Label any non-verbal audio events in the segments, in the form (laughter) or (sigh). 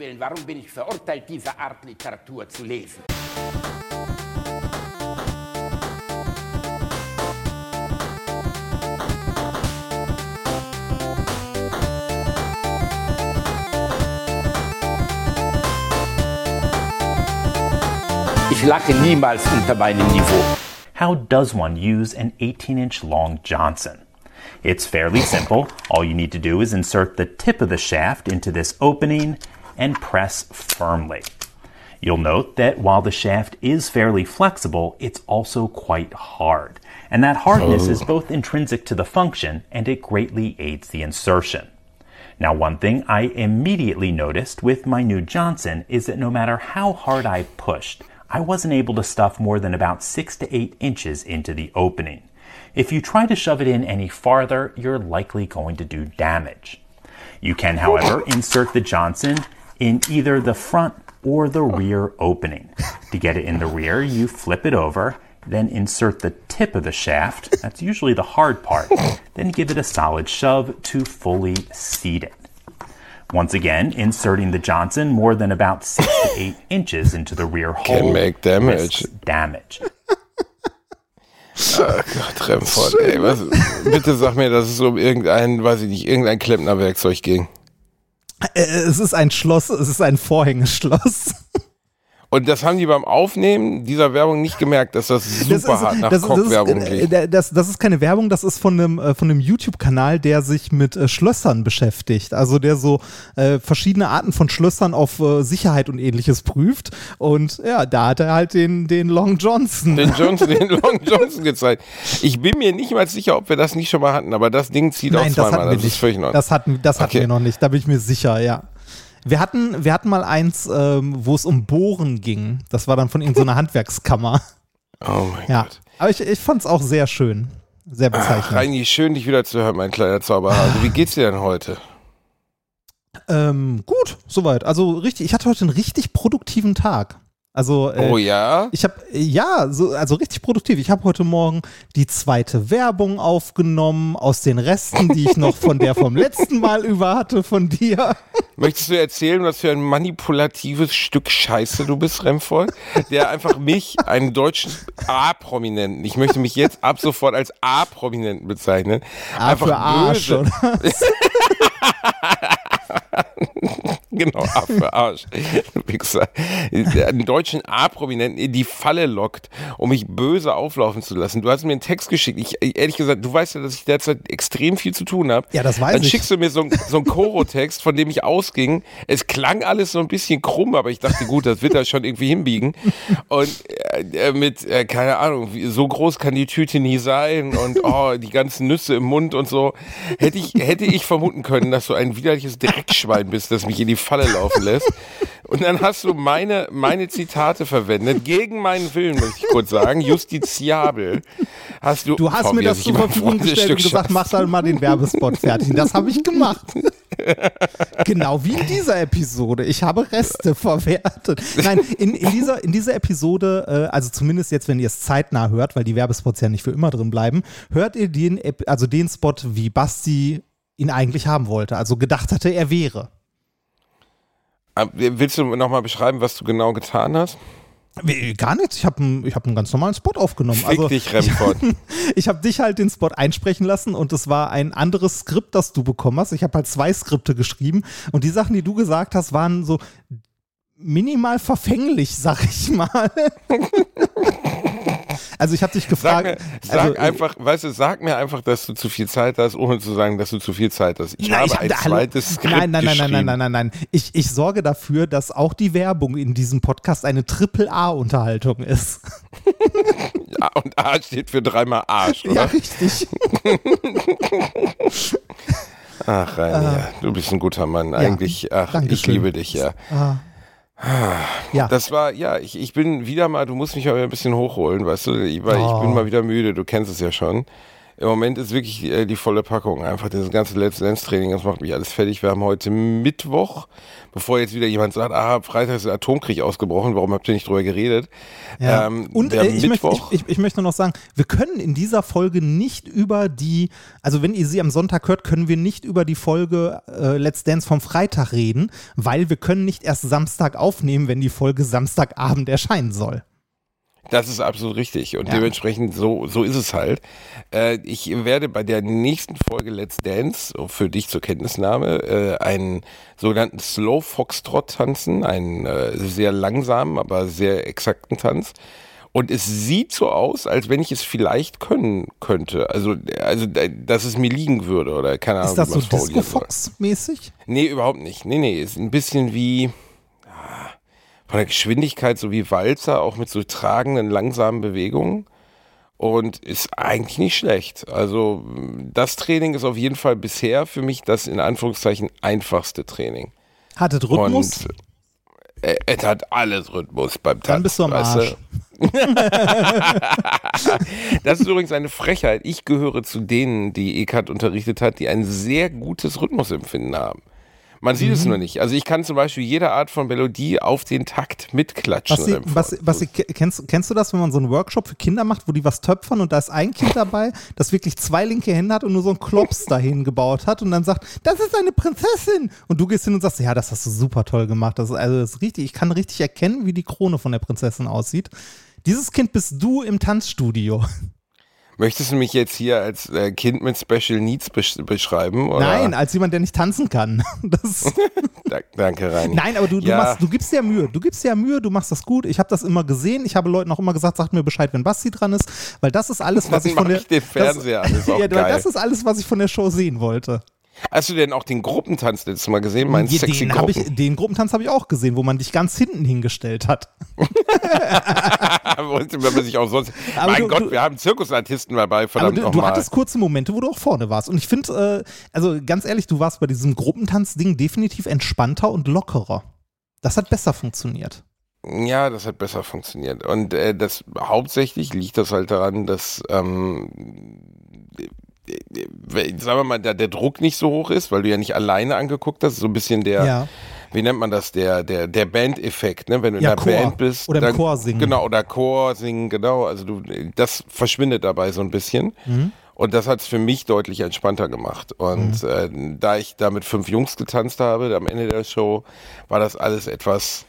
Warum bin ich verurteilt, diese Art Literatur zu lesen? Ich lache niemals unter meinem Niveau. How does one use an 18 inch long Johnson? It's fairly simple. All you need to do is insert the tip of the shaft into this opening and press firmly. You'll note that while the shaft is fairly flexible, it's also quite hard. And that hardness is both intrinsic to the function and it greatly aids the insertion. Now, one thing I immediately noticed with my new Johnson is that no matter how hard I pushed, I wasn't able to stuff more than about six to eight inches into the opening. If you try to shove it in any farther, you're likely going to do damage. You can, however, insert the Johnson in either the front or the rear opening. To get it in the rear, you flip it over, then insert the tip of the shaft, that's usually the hard part, then give it a solid shove to fully seat it. Once again, inserting the Johnson more than about six to eight inches into the rear hole can make damage. damage. Oh Gott, Remford, ey, was, bitte sag mir, dass es um irgendein, weiß ich nicht, irgendein Klempnerwerkzeug ging. Äh, Es ist ein Schloss, es ist ein Vorhängeschloss. Und das haben die beim Aufnehmen dieser Werbung nicht gemerkt, dass das super Das ist, hart nach das, das, Cock-Werbung ist, klingt. äh, das, das ist keine Werbung, das ist von einem, äh, von einem YouTube-Kanal, der sich mit äh, Schlössern beschäftigt. Also der so äh, verschiedene Arten von Schlössern auf äh, Sicherheit und ähnliches prüft. Und ja, da hat er halt den, den Long Johnson. Den Johnson, (laughs) den Long Johnson gezeigt. Ich bin mir nicht mal sicher, ob wir das nicht schon mal hatten, aber das Ding zieht Nein, auch das zweimal. hatten wir Das ist nicht. völlig neu. Das hatten, das hatten Okay. wir noch nicht, da bin ich mir sicher, ja. Wir hatten, wir hatten mal eins, ähm, wo es um Bohren ging. Das war dann von irgendeiner (laughs) Handwerkskammer. Oh mein Ja. Gott. Aber ich, ich fand es auch sehr schön. Sehr Ach, bezeichnend. Reini, schön dich wieder zu hören, mein kleiner Zauberhase. Wie geht's dir denn heute? Ähm, gut, soweit. Also richtig, ich hatte heute einen richtig produktiven Tag. Also äh, Oh ja? ich habe ja, so, also richtig produktiv. Ich habe heute Morgen die zweite Werbung aufgenommen aus den Resten, die ich noch von der vom letzten Mal über hatte von dir. Möchtest du erzählen, was für ein manipulatives Stück Scheiße du bist, Remford? Der einfach mich, einen deutschen A-Prominenten, ich möchte mich jetzt ab sofort als A-Prominenten bezeichnen, Ah, einfach für Arsch, böse? (laughs) (laughs) genau, A für Arsch, Wichser, einen deutschen A-Prominenten in die Falle lockt, um mich böse auflaufen zu lassen. Du hast mir einen Text geschickt. Ich, ehrlich gesagt, du weißt ja, dass ich derzeit extrem viel zu tun habe. Ja, das weiß Dann ich. schickst du mir so, so einen Koro-Text, von dem ich ausging. Es klang alles so ein bisschen krumm, aber ich dachte, gut, das wird er schon irgendwie hinbiegen. Und äh, mit, äh, keine Ahnung, so groß kann die Tüte nie sein und oh, die ganzen Nüsse im Mund und so. Hätte ich, hätte ich vermuten können, dass du ein widerliches Dreckschwein bist, das mich in die Falle laufen lässt. Und dann hast du meine, meine Zitate verwendet, gegen meinen Willen, möchte ich kurz sagen, justiziabel. Hast du, Du hast Boah, mir das zur Verfügung gestellt und gesagt, mach dann mal den Werbespot fertig. Und Das habe ich gemacht. (laughs) genau wie in dieser Episode. Ich habe Reste verwertet. Nein, in, in, dieser, in dieser Episode, äh, also zumindest jetzt, wenn ihr es zeitnah hört, weil die Werbespots ja nicht für immer drin bleiben, hört ihr den, also den Spot, wie Basti ihn eigentlich haben wollte. Also gedacht hatte, er wäre. Ah, Willst du nochmal beschreiben, was du genau getan hast? Gar nichts. Ich habe einen, ich hab einen ganz normalen Spot aufgenommen. Fick also, dich, Remford. (laughs) Ich habe dich halt den Spot einsprechen lassen und es war ein anderes Skript, das du bekommen hast. Ich habe halt zwei Skripte geschrieben und die Sachen, die du gesagt hast, waren so minimal verfänglich, sag ich mal. (laughs) also ich habe dich Sag, gefragt. mir, sag also, einfach, weißt du, sag mir einfach, dass du zu viel Zeit hast, ohne zu sagen, dass du zu viel Zeit hast. Ich Nein, habe ich hab ein da- zweites Skript nein, nein, nein, nein, nein, nein, nein, nein. Ich, ich sorge dafür, dass auch die Werbung in diesem Podcast eine Triple-A-Unterhaltung ist. (laughs) Ja, und A steht für dreimal Arsch, Ja, oder? richtig. Ach, Reini, ja, du bist ein guter Mann. Eigentlich, ach, ich liebe dich, ja. Ja. Das war, ja, ich, ich bin wieder mal, du musst mich mal ein bisschen hochholen, weißt du, ich, weil Oh. ich bin mal wieder müde, du kennst es ja schon. Im Moment ist wirklich äh, die volle Packung. Einfach dieses ganze Let's Dance Training, das macht mich alles fertig. Wir haben heute Mittwoch, bevor jetzt wieder jemand sagt, ah, Freitag ist ein Atomkrieg ausgebrochen, warum habt ihr nicht drüber geredet? Ja. Ähm, Und äh, ich, möchte, ich, ich, ich, möchte noch sagen, wir können in dieser Folge nicht über die, also wenn ihr sie am Sonntag hört, können wir nicht über die Folge äh, Let's Dance vom Freitag reden, weil wir können nicht erst Samstag aufnehmen, wenn die Folge Samstagabend erscheinen soll. Das ist absolut richtig und ja. dementsprechend so, so ist es halt. Äh, ich werde bei der nächsten Folge Let's Dance, für dich zur Kenntnisnahme, äh, einen sogenannten Slow Foxtrot tanzen, einen äh, sehr langsamen, aber sehr exakten Tanz. Und es sieht so aus, als wenn ich es vielleicht können könnte. Also, also dass es mir liegen würde oder keine Ahnung. Ist das so Disco Fox-mäßig? Nee, überhaupt nicht. Nee, nee, ist ein bisschen wie von der Geschwindigkeit so wie Walzer, auch mit so tragenden, langsamen Bewegungen. Und ist eigentlich nicht schlecht. Also das Training ist auf jeden Fall bisher für mich das in Anführungszeichen einfachste Training. Hattet Rhythmus? Und, äh, es hat alles Rhythmus beim Tanzen. Dann bist du am Arsch. (laughs) das ist übrigens eine Frechheit. Ich gehöre zu denen, die Ekat unterrichtet hat, die ein sehr gutes Rhythmusempfinden haben. Man sieht mhm. es nur nicht. Also ich kann zum Beispiel jede Art von Melodie auf den Takt mitklatschen. Was, sie, was, was sie, kennst, kennst du das, wenn man so einen Workshop für Kinder macht, wo die was töpfern und da ist ein Kind dabei, das wirklich zwei linke Hände hat und nur so einen Klops dahin gebaut hat und dann sagt, das ist eine Prinzessin. Und du gehst hin und sagst, ja, das hast du super toll gemacht. Das, also das ist richtig, ich kann richtig erkennen, wie die Krone von der Prinzessin aussieht. Dieses Kind bist du im Tanzstudio. Möchtest du mich jetzt hier als äh, Kind mit Special Needs besch beschreiben? Oder? Nein, als jemand, der nicht tanzen kann. (laughs) (laughs) Danke, Reini. Nein, aber du, du, ja. machst, du gibst dir Mühe. Du gibst dir Mühe, du machst das gut. Ich habe das immer gesehen. Ich habe Leuten auch immer gesagt, sagt mir Bescheid, wenn Basti dran ist, weil das ist alles, was ich von der. Ich den Fernseher das, (laughs) ja, das ist alles, was ich von der Show sehen wollte. Hast du denn auch den Gruppentanz letztes Mal gesehen? Mein ja, sexy den, Gruppen. Ich, den Gruppentanz habe ich auch gesehen, wo man dich ganz hinten hingestellt hat. (laughs) Wenn man sich auch sonst. Aber mein du, Gott, du, wir haben Zirkusartisten dabei, verdammt aber du, du hattest kurze Momente, wo du auch vorne warst. Und ich finde, äh, also ganz ehrlich, du warst bei diesem Gruppentanz-Ding definitiv entspannter und lockerer. Das hat besser funktioniert. Ja, das hat besser funktioniert. Und äh, das hauptsächlich liegt das halt daran, dass ähm, sagen wir mal, der, der Druck nicht so hoch ist, weil du ja nicht alleine angeguckt hast, so ein bisschen der, ja. wie nennt man das, der, der, der Band-Effekt, ne? Wenn du ja, in der Chor. Band bist. Oder im Chor singen. Genau, oder Chor singen, genau. Also du, das verschwindet dabei so ein bisschen. Mhm. Und das hat es für mich deutlich entspannter gemacht. Und mhm. äh, da ich da mit fünf Jungs getanzt habe, am Ende der Show, war das alles etwas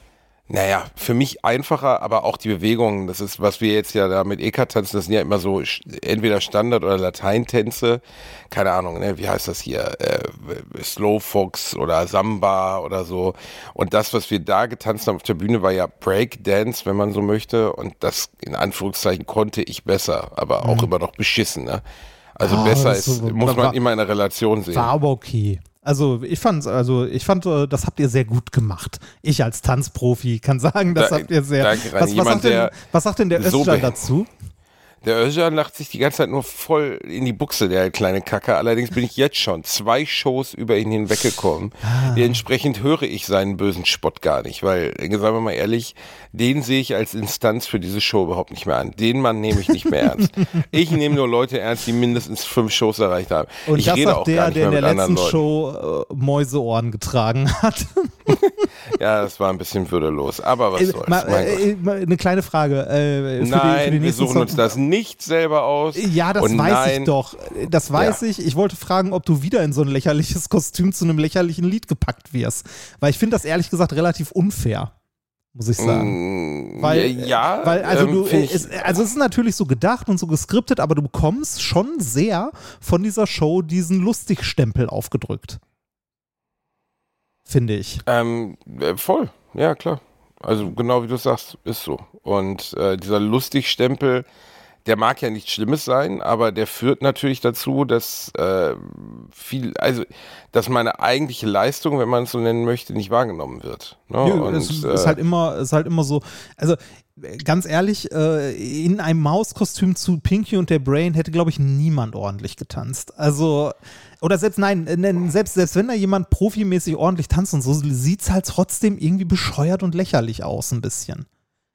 naja, für mich einfacher, aber auch die Bewegungen, das ist, was wir jetzt ja da mit EK tanzen, das sind ja immer so entweder Standard- oder Lateintänze, keine Ahnung, ne, wie heißt das hier, äh, Slow Fox oder Samba oder so. Und das, was wir da getanzt haben auf der Bühne, war ja Breakdance, wenn man so möchte. Und das in Anführungszeichen konnte ich besser, aber auch mhm. immer noch beschissen. Ne? Also oh, besser ist, so, muss man war, immer in der Relation sehen. War aber okay. Also ich fand, also ich fand, äh, das habt ihr sehr gut gemacht. Ich als Tanzprofi kann sagen, das da, habt ihr sehr. Da, was, was, sagt denn, was, sagt denn, der Östler so dazu? Der Özcan lacht sich die ganze Zeit nur voll in die Buchse, der kleine Kacker. Allerdings bin ich jetzt schon zwei Shows über ihn hinweggekommen. Ah. Entsprechend höre ich seinen bösen Spott gar nicht, weil, sagen wir mal ehrlich, den sehe ich als Instanz für diese Show überhaupt nicht mehr an. Den Mann nehme ich nicht mehr ernst. (laughs) Ich nehme nur Leute ernst, die mindestens fünf Shows erreicht haben. Und ich das rede auch der, der in der letzten Show äh, Mäuseohren getragen hat. (laughs) ja, das war ein bisschen würdelos, aber was äh, soll's. Mal, äh, eine kleine Frage. Äh, Nein, die, wir suchen Song. uns das nicht selber aus. Ja, das Und weiß nein, ich doch. Das weiß ja. ich. Ich wollte fragen, ob du wieder in so ein lächerliches Kostüm zu einem lächerlichen Lied gepackt wirst. Weil ich finde das ehrlich gesagt relativ unfair muss ich sagen. Mm, weil, ja, weil also ähm, du, es, also es ist natürlich so gedacht und so geskriptet, aber du bekommst schon sehr von dieser Show diesen Lustigstempel aufgedrückt. Finde ich. Ähm, äh, voll, ja klar. Also genau wie du sagst, ist so. Und äh, dieser Lustigstempel, der mag ja nichts Schlimmes sein, aber der führt natürlich dazu, dass äh, viel, also dass meine eigentliche Leistung, wenn man es so nennen möchte, nicht wahrgenommen wird. Ne? Nö, Und, es ist halt immer, ist halt immer so. Also ganz ehrlich, äh, in einem Mauskostüm zu Pinky und der Brain hätte, glaube ich, niemand ordentlich getanzt. Also oder selbst nein, selbst, selbst wenn da jemand profimäßig ordentlich tanzt und so, sieht es halt trotzdem irgendwie bescheuert und lächerlich aus, ein bisschen.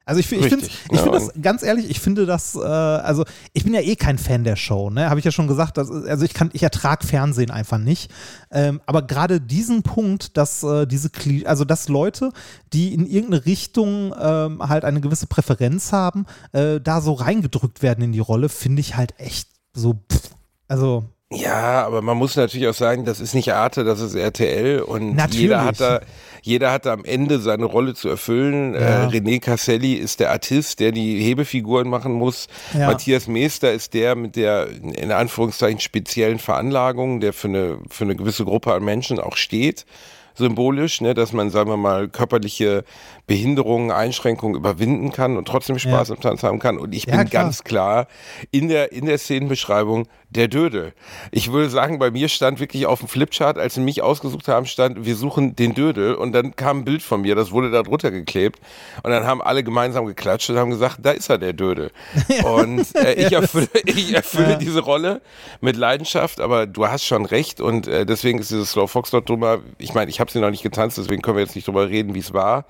Also ich, ich finde ich find das, und- ganz ehrlich, ich finde das, äh, also ich bin ja eh kein Fan der Show, ne? Habe ich ja schon gesagt. Das, ist- also ich kann, ich ertrag Fernsehen einfach nicht. Ähm, aber gerade diesen Punkt, dass äh, diese also dass Leute, die in irgendeine Richtung ähm, halt eine gewisse Präferenz haben, äh, da so reingedrückt werden in die Rolle, finde ich halt echt so, pff, also Ja, aber man muss natürlich auch sagen, das ist nicht Arte, das ist RTL und Natürlich. jeder hat da, jeder hat da am Ende seine Rolle zu erfüllen. Ja. Äh, René Casselli ist der Artist, der die Hebefiguren machen muss. Ja. Matthias Meester ist der mit der in Anführungszeichen speziellen Veranlagung, der für eine, für eine gewisse Gruppe an Menschen auch steht. Symbolisch, ne, dass man, sagen wir mal, körperliche Behinderungen, Einschränkungen überwinden kann und trotzdem Spaß Ja. am Tanz haben kann. Und ich Ja, bin klar. ganz klar in der, in der Szenenbeschreibung der Dödel. Ich würde sagen, bei mir stand wirklich auf dem Flipchart, als sie mich ausgesucht haben, stand, wir suchen den Dödel und dann kam ein Bild von mir, das wurde da drunter geklebt und dann haben alle gemeinsam geklatscht und haben gesagt, da ist er, der Dödel. (laughs) Und äh, ich erfülle, (laughs) ich erfülle diese Rolle mit Leidenschaft, aber du hast schon recht und äh, deswegen ist dieses Slow Foxtrot drüber, ich meine, ich habe sie noch nicht getanzt, deswegen können wir jetzt nicht drüber reden, wie es war.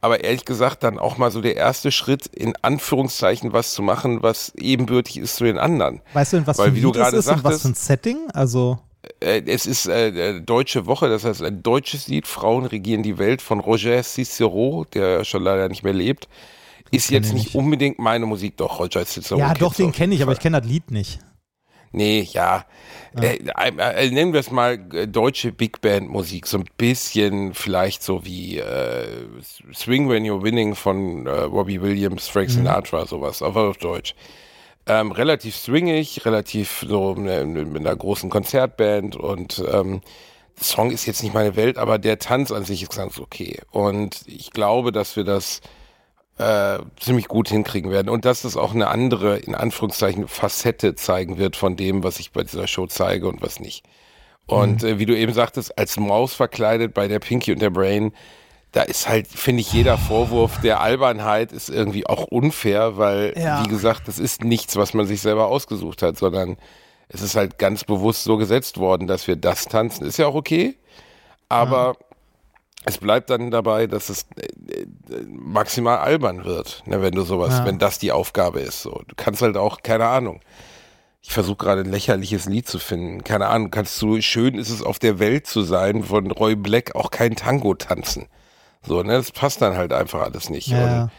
Aber ehrlich gesagt, dann auch mal so der erste Schritt, in Anführungszeichen was zu machen, was ebenbürtig ist zu den anderen. weißt du, in was Weil, für ein wie du Lied es gerade ist und was sagtest- für ein Setting? Also Äh, es ist äh, äh, Deutsche Woche, das heißt ein deutsches Lied, Frauen regieren die Welt von Roger Cicero, der schon leider nicht mehr lebt. Ist jetzt ich nicht nicht. unbedingt meine Musik, doch, Roger Cicero. ja, doch, du den kenne ich, aber ich kenne das Lied nicht. Nee, ja. Äh, äh, äh, nennen wir es mal äh, deutsche Big Band Musik, so ein bisschen vielleicht so wie äh, Swing When You're Winning von äh, Robbie Williams, Frank Sinatra, sowas, aber auf Deutsch. Ähm, relativ swingig, relativ so ne, mit einer großen Konzertband und ähm, der Song ist jetzt nicht meine Welt, aber der Tanz an sich ist ganz okay. Und ich glaube, dass wir das äh, ziemlich gut hinkriegen werden und dass das auch eine andere, in Anführungszeichen, Facette zeigen wird von dem, was ich bei dieser Show zeige und was nicht. Und Mhm. äh, wie du eben sagtest, als Maus verkleidet bei der Pinky und der Brain, da ist halt, finde ich, jeder Vorwurf der Albernheit ist irgendwie auch unfair, weil, Ja. wie gesagt, das ist nichts, was man sich selber ausgesucht hat, sondern es ist halt ganz bewusst so gesetzt worden, dass wir das tanzen. Ist ja auch okay, aber es bleibt dann dabei, dass es äh, äh, maximal albern wird, ne, wenn du sowas, Ja. wenn das die Aufgabe ist. So. Du kannst halt auch, keine Ahnung. Ich versuche gerade ein lächerliches Lied zu finden. Keine Ahnung, kannst du, schön ist es auf der Welt zu sein, von Roy Black auch kein Tango tanzen. So, ne, das passt dann halt einfach alles nicht. Ja.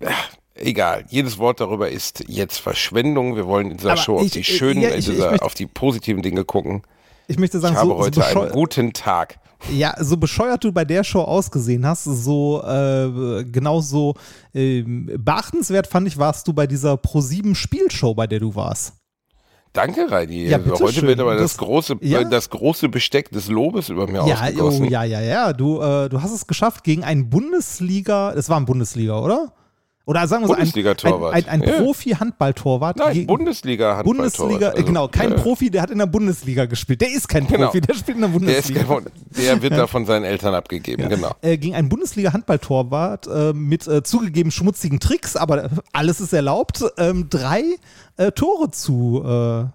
Und, egal, jedes Wort darüber ist jetzt Verschwendung. Wir wollen in dieser Aber Show auf ich- die ich- schönen, ja, ich- dieser, auf die positiven Dinge gucken. Ich möchte sagen, Ich habe so, so, heute einen bescheu guten Tag. Ja, so bescheuert du bei der Show ausgesehen hast, so äh, genauso ähm, beachtenswert fand ich, warst du bei dieser Pro7 Spielshow, bei der du warst. Danke, Reini. Ja. Heute wird aber das, Das- große, ja. äh, das große Besteck des Lobes über mir Ja, oh, ja, ja, ja. Du, äh, du hast es geschafft gegen einen Bundesliga, es war ein Bundesliga, oder? Oder sagen wir so, ein, ein, ein, ein Ja. Profi-Handballtorwart. Nein, gegen- Bundesliga Bundesliga, äh, genau, kein Profi, der hat in der Bundesliga gespielt. Der ist kein Genau. Profi, der spielt in der Der, ist, Bundesliga. der wird da von seinen Eltern abgegeben, genau. äh, gegen einen Bundesliga-Handballtorwart äh, mit äh, zugegeben schmutzigen Tricks, aber alles ist erlaubt, ähm, drei äh, Tore zu, äh,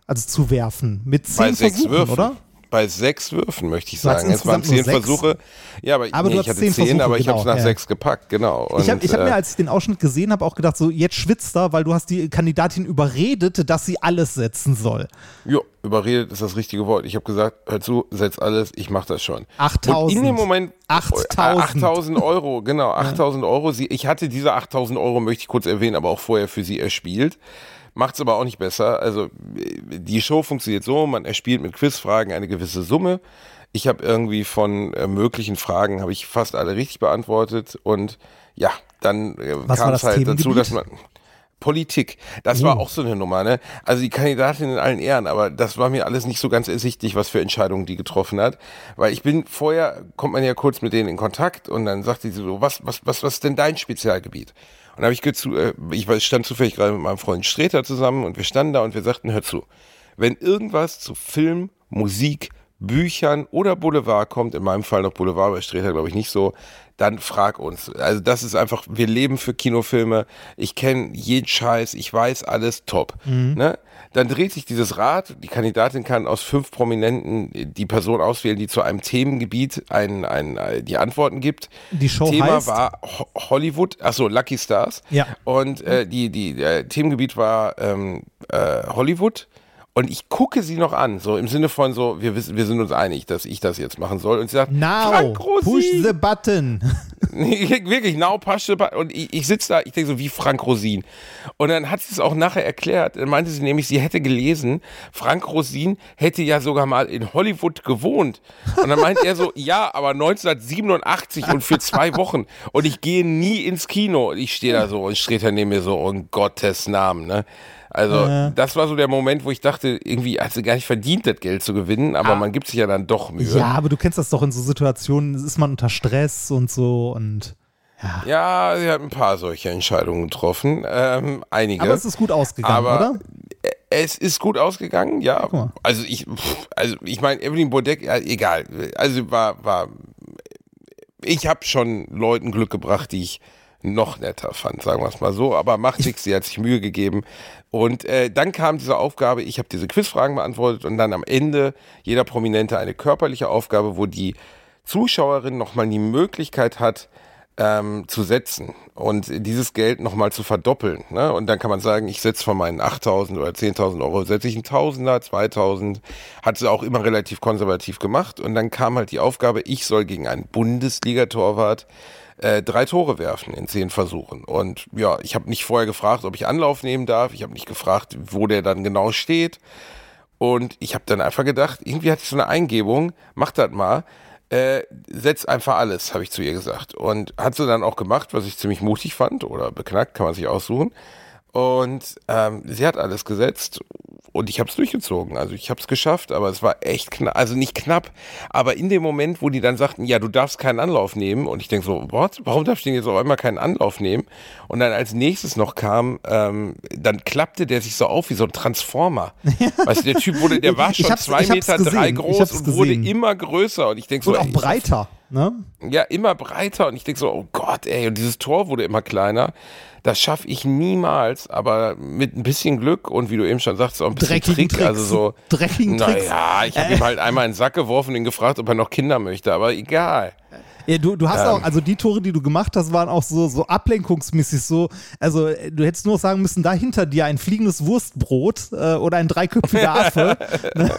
also zu werfen. Mit zehn Bei Versuchen, oder? Bei sechs Würfen möchte ich sagen. Es waren zehn? Versuche. Ja, aber, Aber nee, ich hatte zehn zehn, Versuche, aber ich habe es genau, nach ja. sechs gepackt, genau. ich habe Und, ich hab mir, äh, als ich den Ausschnitt gesehen habe, auch gedacht, so jetzt schwitzt er, weil du hast die Kandidatin überredet, dass sie alles setzen soll. Jo, überredet ist das richtige Wort. Ich habe gesagt, hör zu, setz alles, ich mache das schon. 8000. Und in dem Moment. 8000. Äh, 8000 Euro, genau, 8000 Euro. Sie, ich hatte diese 8000 Euro, möchte ich kurz erwähnen, aber auch vorher für sie erspielt. Macht's aber auch nicht besser. Also, die Show funktioniert so, man erspielt mit Quizfragen eine gewisse Summe. Ich habe irgendwie von äh, möglichen Fragen, habe ich fast alle richtig beantwortet. Und ja, dann äh, kam es halt dazu, dass man. Politik. Das war auch so eine Nummer, ne? Also die Kandidatin in allen Ehren, aber das war mir alles nicht so ganz ersichtlich, was für Entscheidungen die getroffen hat. Weil ich bin vorher, kommt man ja kurz mit denen in Kontakt und dann sagte sie so, was, was, was, was ist denn dein Spezialgebiet? Dann habe ich gezu, äh, ich stand zufällig gerade mit meinem Freund Streter zusammen und wir standen da und wir sagten, hör zu, wenn irgendwas zu Film, Musik, Büchern oder Boulevard kommt, in meinem Fall noch Boulevard, bei Streter glaube ich nicht so, dann frag uns. Also das ist einfach, wir leben für Kinofilme, ich kenne jeden Scheiß, ich weiß alles, top. Ne? Dann dreht sich dieses Rad, die Kandidatin kann aus fünf Prominenten die Person auswählen, die zu einem Themengebiet ein, ein, äh, die Antworten gibt. Die Show Thema heißt? war Ho- Hollywood, achso, Lucky Stars. Ja. Und äh, die, die, der Themengebiet war ähm, äh, Hollywood. Und ich gucke sie noch an, so im Sinne von so, wir wissen, wir sind uns einig, dass ich das jetzt machen soll. Und sie sagt, Now, Frank push the button. (laughs) Nee, wirklich, now push the button. Und ich, ich sitze da, ich denke so, wie Frank Rosin. Und dann hat sie es auch nachher erklärt. Dann meinte sie nämlich, sie hätte gelesen, Frank Rosin hätte ja sogar mal in Hollywood gewohnt. Und dann meint er so, (laughs) ja, aber 1987 und für zwei Wochen. Und ich gehe nie ins Kino. Und ich stehe da so und da neben mir so, um Gottes Namen, ne? Also, das war so der Moment, wo ich dachte, irgendwie hat sie gar nicht verdient, das Geld zu gewinnen, aber man gibt sich ja dann doch Mühe. Ja, aber du kennst das doch in so Situationen, ist man unter Stress und so und. Ja, sie hat ein paar solche Entscheidungen getroffen. Ähm, einige. Aber es ist gut ausgegangen, Aber oder? es ist gut ausgegangen, ja. Also ich, also ich meine, Evelyn Bodeck, ja, egal. Also war, war, ich habe schon Leuten Glück gebracht, die ich noch netter fand, sagen wir es mal so. Aber macht nichts, sie hat sich Mühe gegeben. Und äh, dann kam diese Aufgabe, ich habe diese Quizfragen beantwortet und dann am Ende jeder Prominente eine körperliche Aufgabe, wo die Zuschauerin nochmal die Möglichkeit hat, ähm, zu setzen und dieses Geld nochmal zu verdoppeln. Ne? Und dann kann man sagen, ich setze von meinen 8.000 oder 10.000 Euro, setze ich einen Tausender, 2.000. Hat sie auch immer relativ konservativ gemacht. Und dann kam halt die Aufgabe, ich soll gegen einen Bundesliga-Torwart äh, drei Tore werfen in zehn Versuchen. Und ja, ich habe nicht vorher gefragt, ob ich Anlauf nehmen darf. Ich habe nicht gefragt, wo der dann genau steht. Und ich habe dann einfach gedacht, irgendwie hatte ich so eine Eingebung, mach das mal. Äh, setz einfach alles, habe ich zu ihr gesagt. Und hat sie dann auch gemacht, was ich ziemlich mutig fand oder beknackt, kann man sich aussuchen. Und ähm, sie hat alles gesetzt und ich habe es durchgezogen. Also ich habe es geschafft, aber es war echt knapp, also nicht knapp, aber in dem Moment, wo die dann sagten, ja, du darfst keinen Anlauf nehmen und ich denk so, what? warum darf ich denn jetzt auf einmal keinen Anlauf nehmen? Und dann als nächstes noch kam, ähm, dann klappte der sich so auf wie so ein Transformer. (laughs) Weißt du, der Typ wurde, der war schon zwei Meter drei groß und wurde immer größer und ich denk so, Und auch ey, ich- breiter, ne? ja, immer breiter und ich denke so, oh Gott, ey, und dieses Tor wurde immer kleiner. Das schaffe ich niemals, aber mit ein bisschen Glück und wie du eben schon sagst, auch ein bisschen Dreckigen Trick, Tricks. also so. Dreckigen. Naja, ich habe ihm halt einmal in den Sack geworfen und ihn gefragt, ob er noch Kinder möchte, aber egal. Ja, du, du hast Ähm. auch, also die Tore, die du gemacht hast, waren auch so, so ablenkungsmäßig so. Also du hättest nur sagen müssen, da hinter dir ein fliegendes Wurstbrot äh, oder ein dreiköpfiger (laughs) Affe. Ne?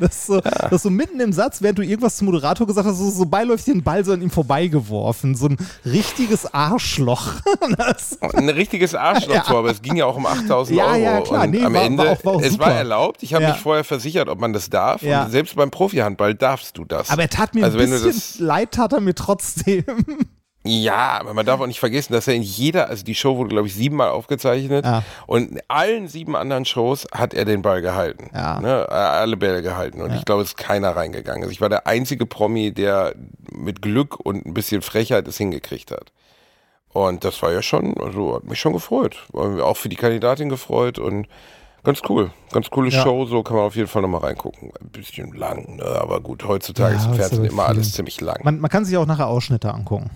das, so, das so mitten im Satz, während du irgendwas zum Moderator gesagt hast, so, so beiläufig den Ball so an ihm vorbeigeworfen. So ein richtiges Arschloch. (laughs) das, Ein richtiges Arschlochtor, aber es ging ja auch um 8000 Ja, Euro. ja, klar. Und Nee, am war- war Ende, auch- war auch es super. war erlaubt. Ich habe Ja. mich vorher versichert, ob man das darf. Ja. Und selbst beim Profihandball darfst du das. aber er tat mir also ein bisschen leid, tat er mir trotzdem. Ja, aber man darf auch nicht vergessen, dass er in jeder, also die Show wurde, glaube ich, siebenmal aufgezeichnet Ja. und in allen sieben anderen Shows hat er den Ball gehalten. Ja. Ne, alle Bälle gehalten. Und ich glaube, es ist keiner reingegangen. Also ich war der einzige Promi, der mit Glück und ein bisschen Frechheit es hingekriegt hat. Und das war ja schon, also hat mich schon gefreut. War Auch für die Kandidatin gefreut und ganz cool. Ganz coole Ja. Show, so kann man auf jeden Fall nochmal reingucken. Ein bisschen lang, ne? aber gut, heutzutage Ja, ist im Fernsehen immer viel. alles ziemlich lang. Man, man kann sich auch nachher Ausschnitte angucken.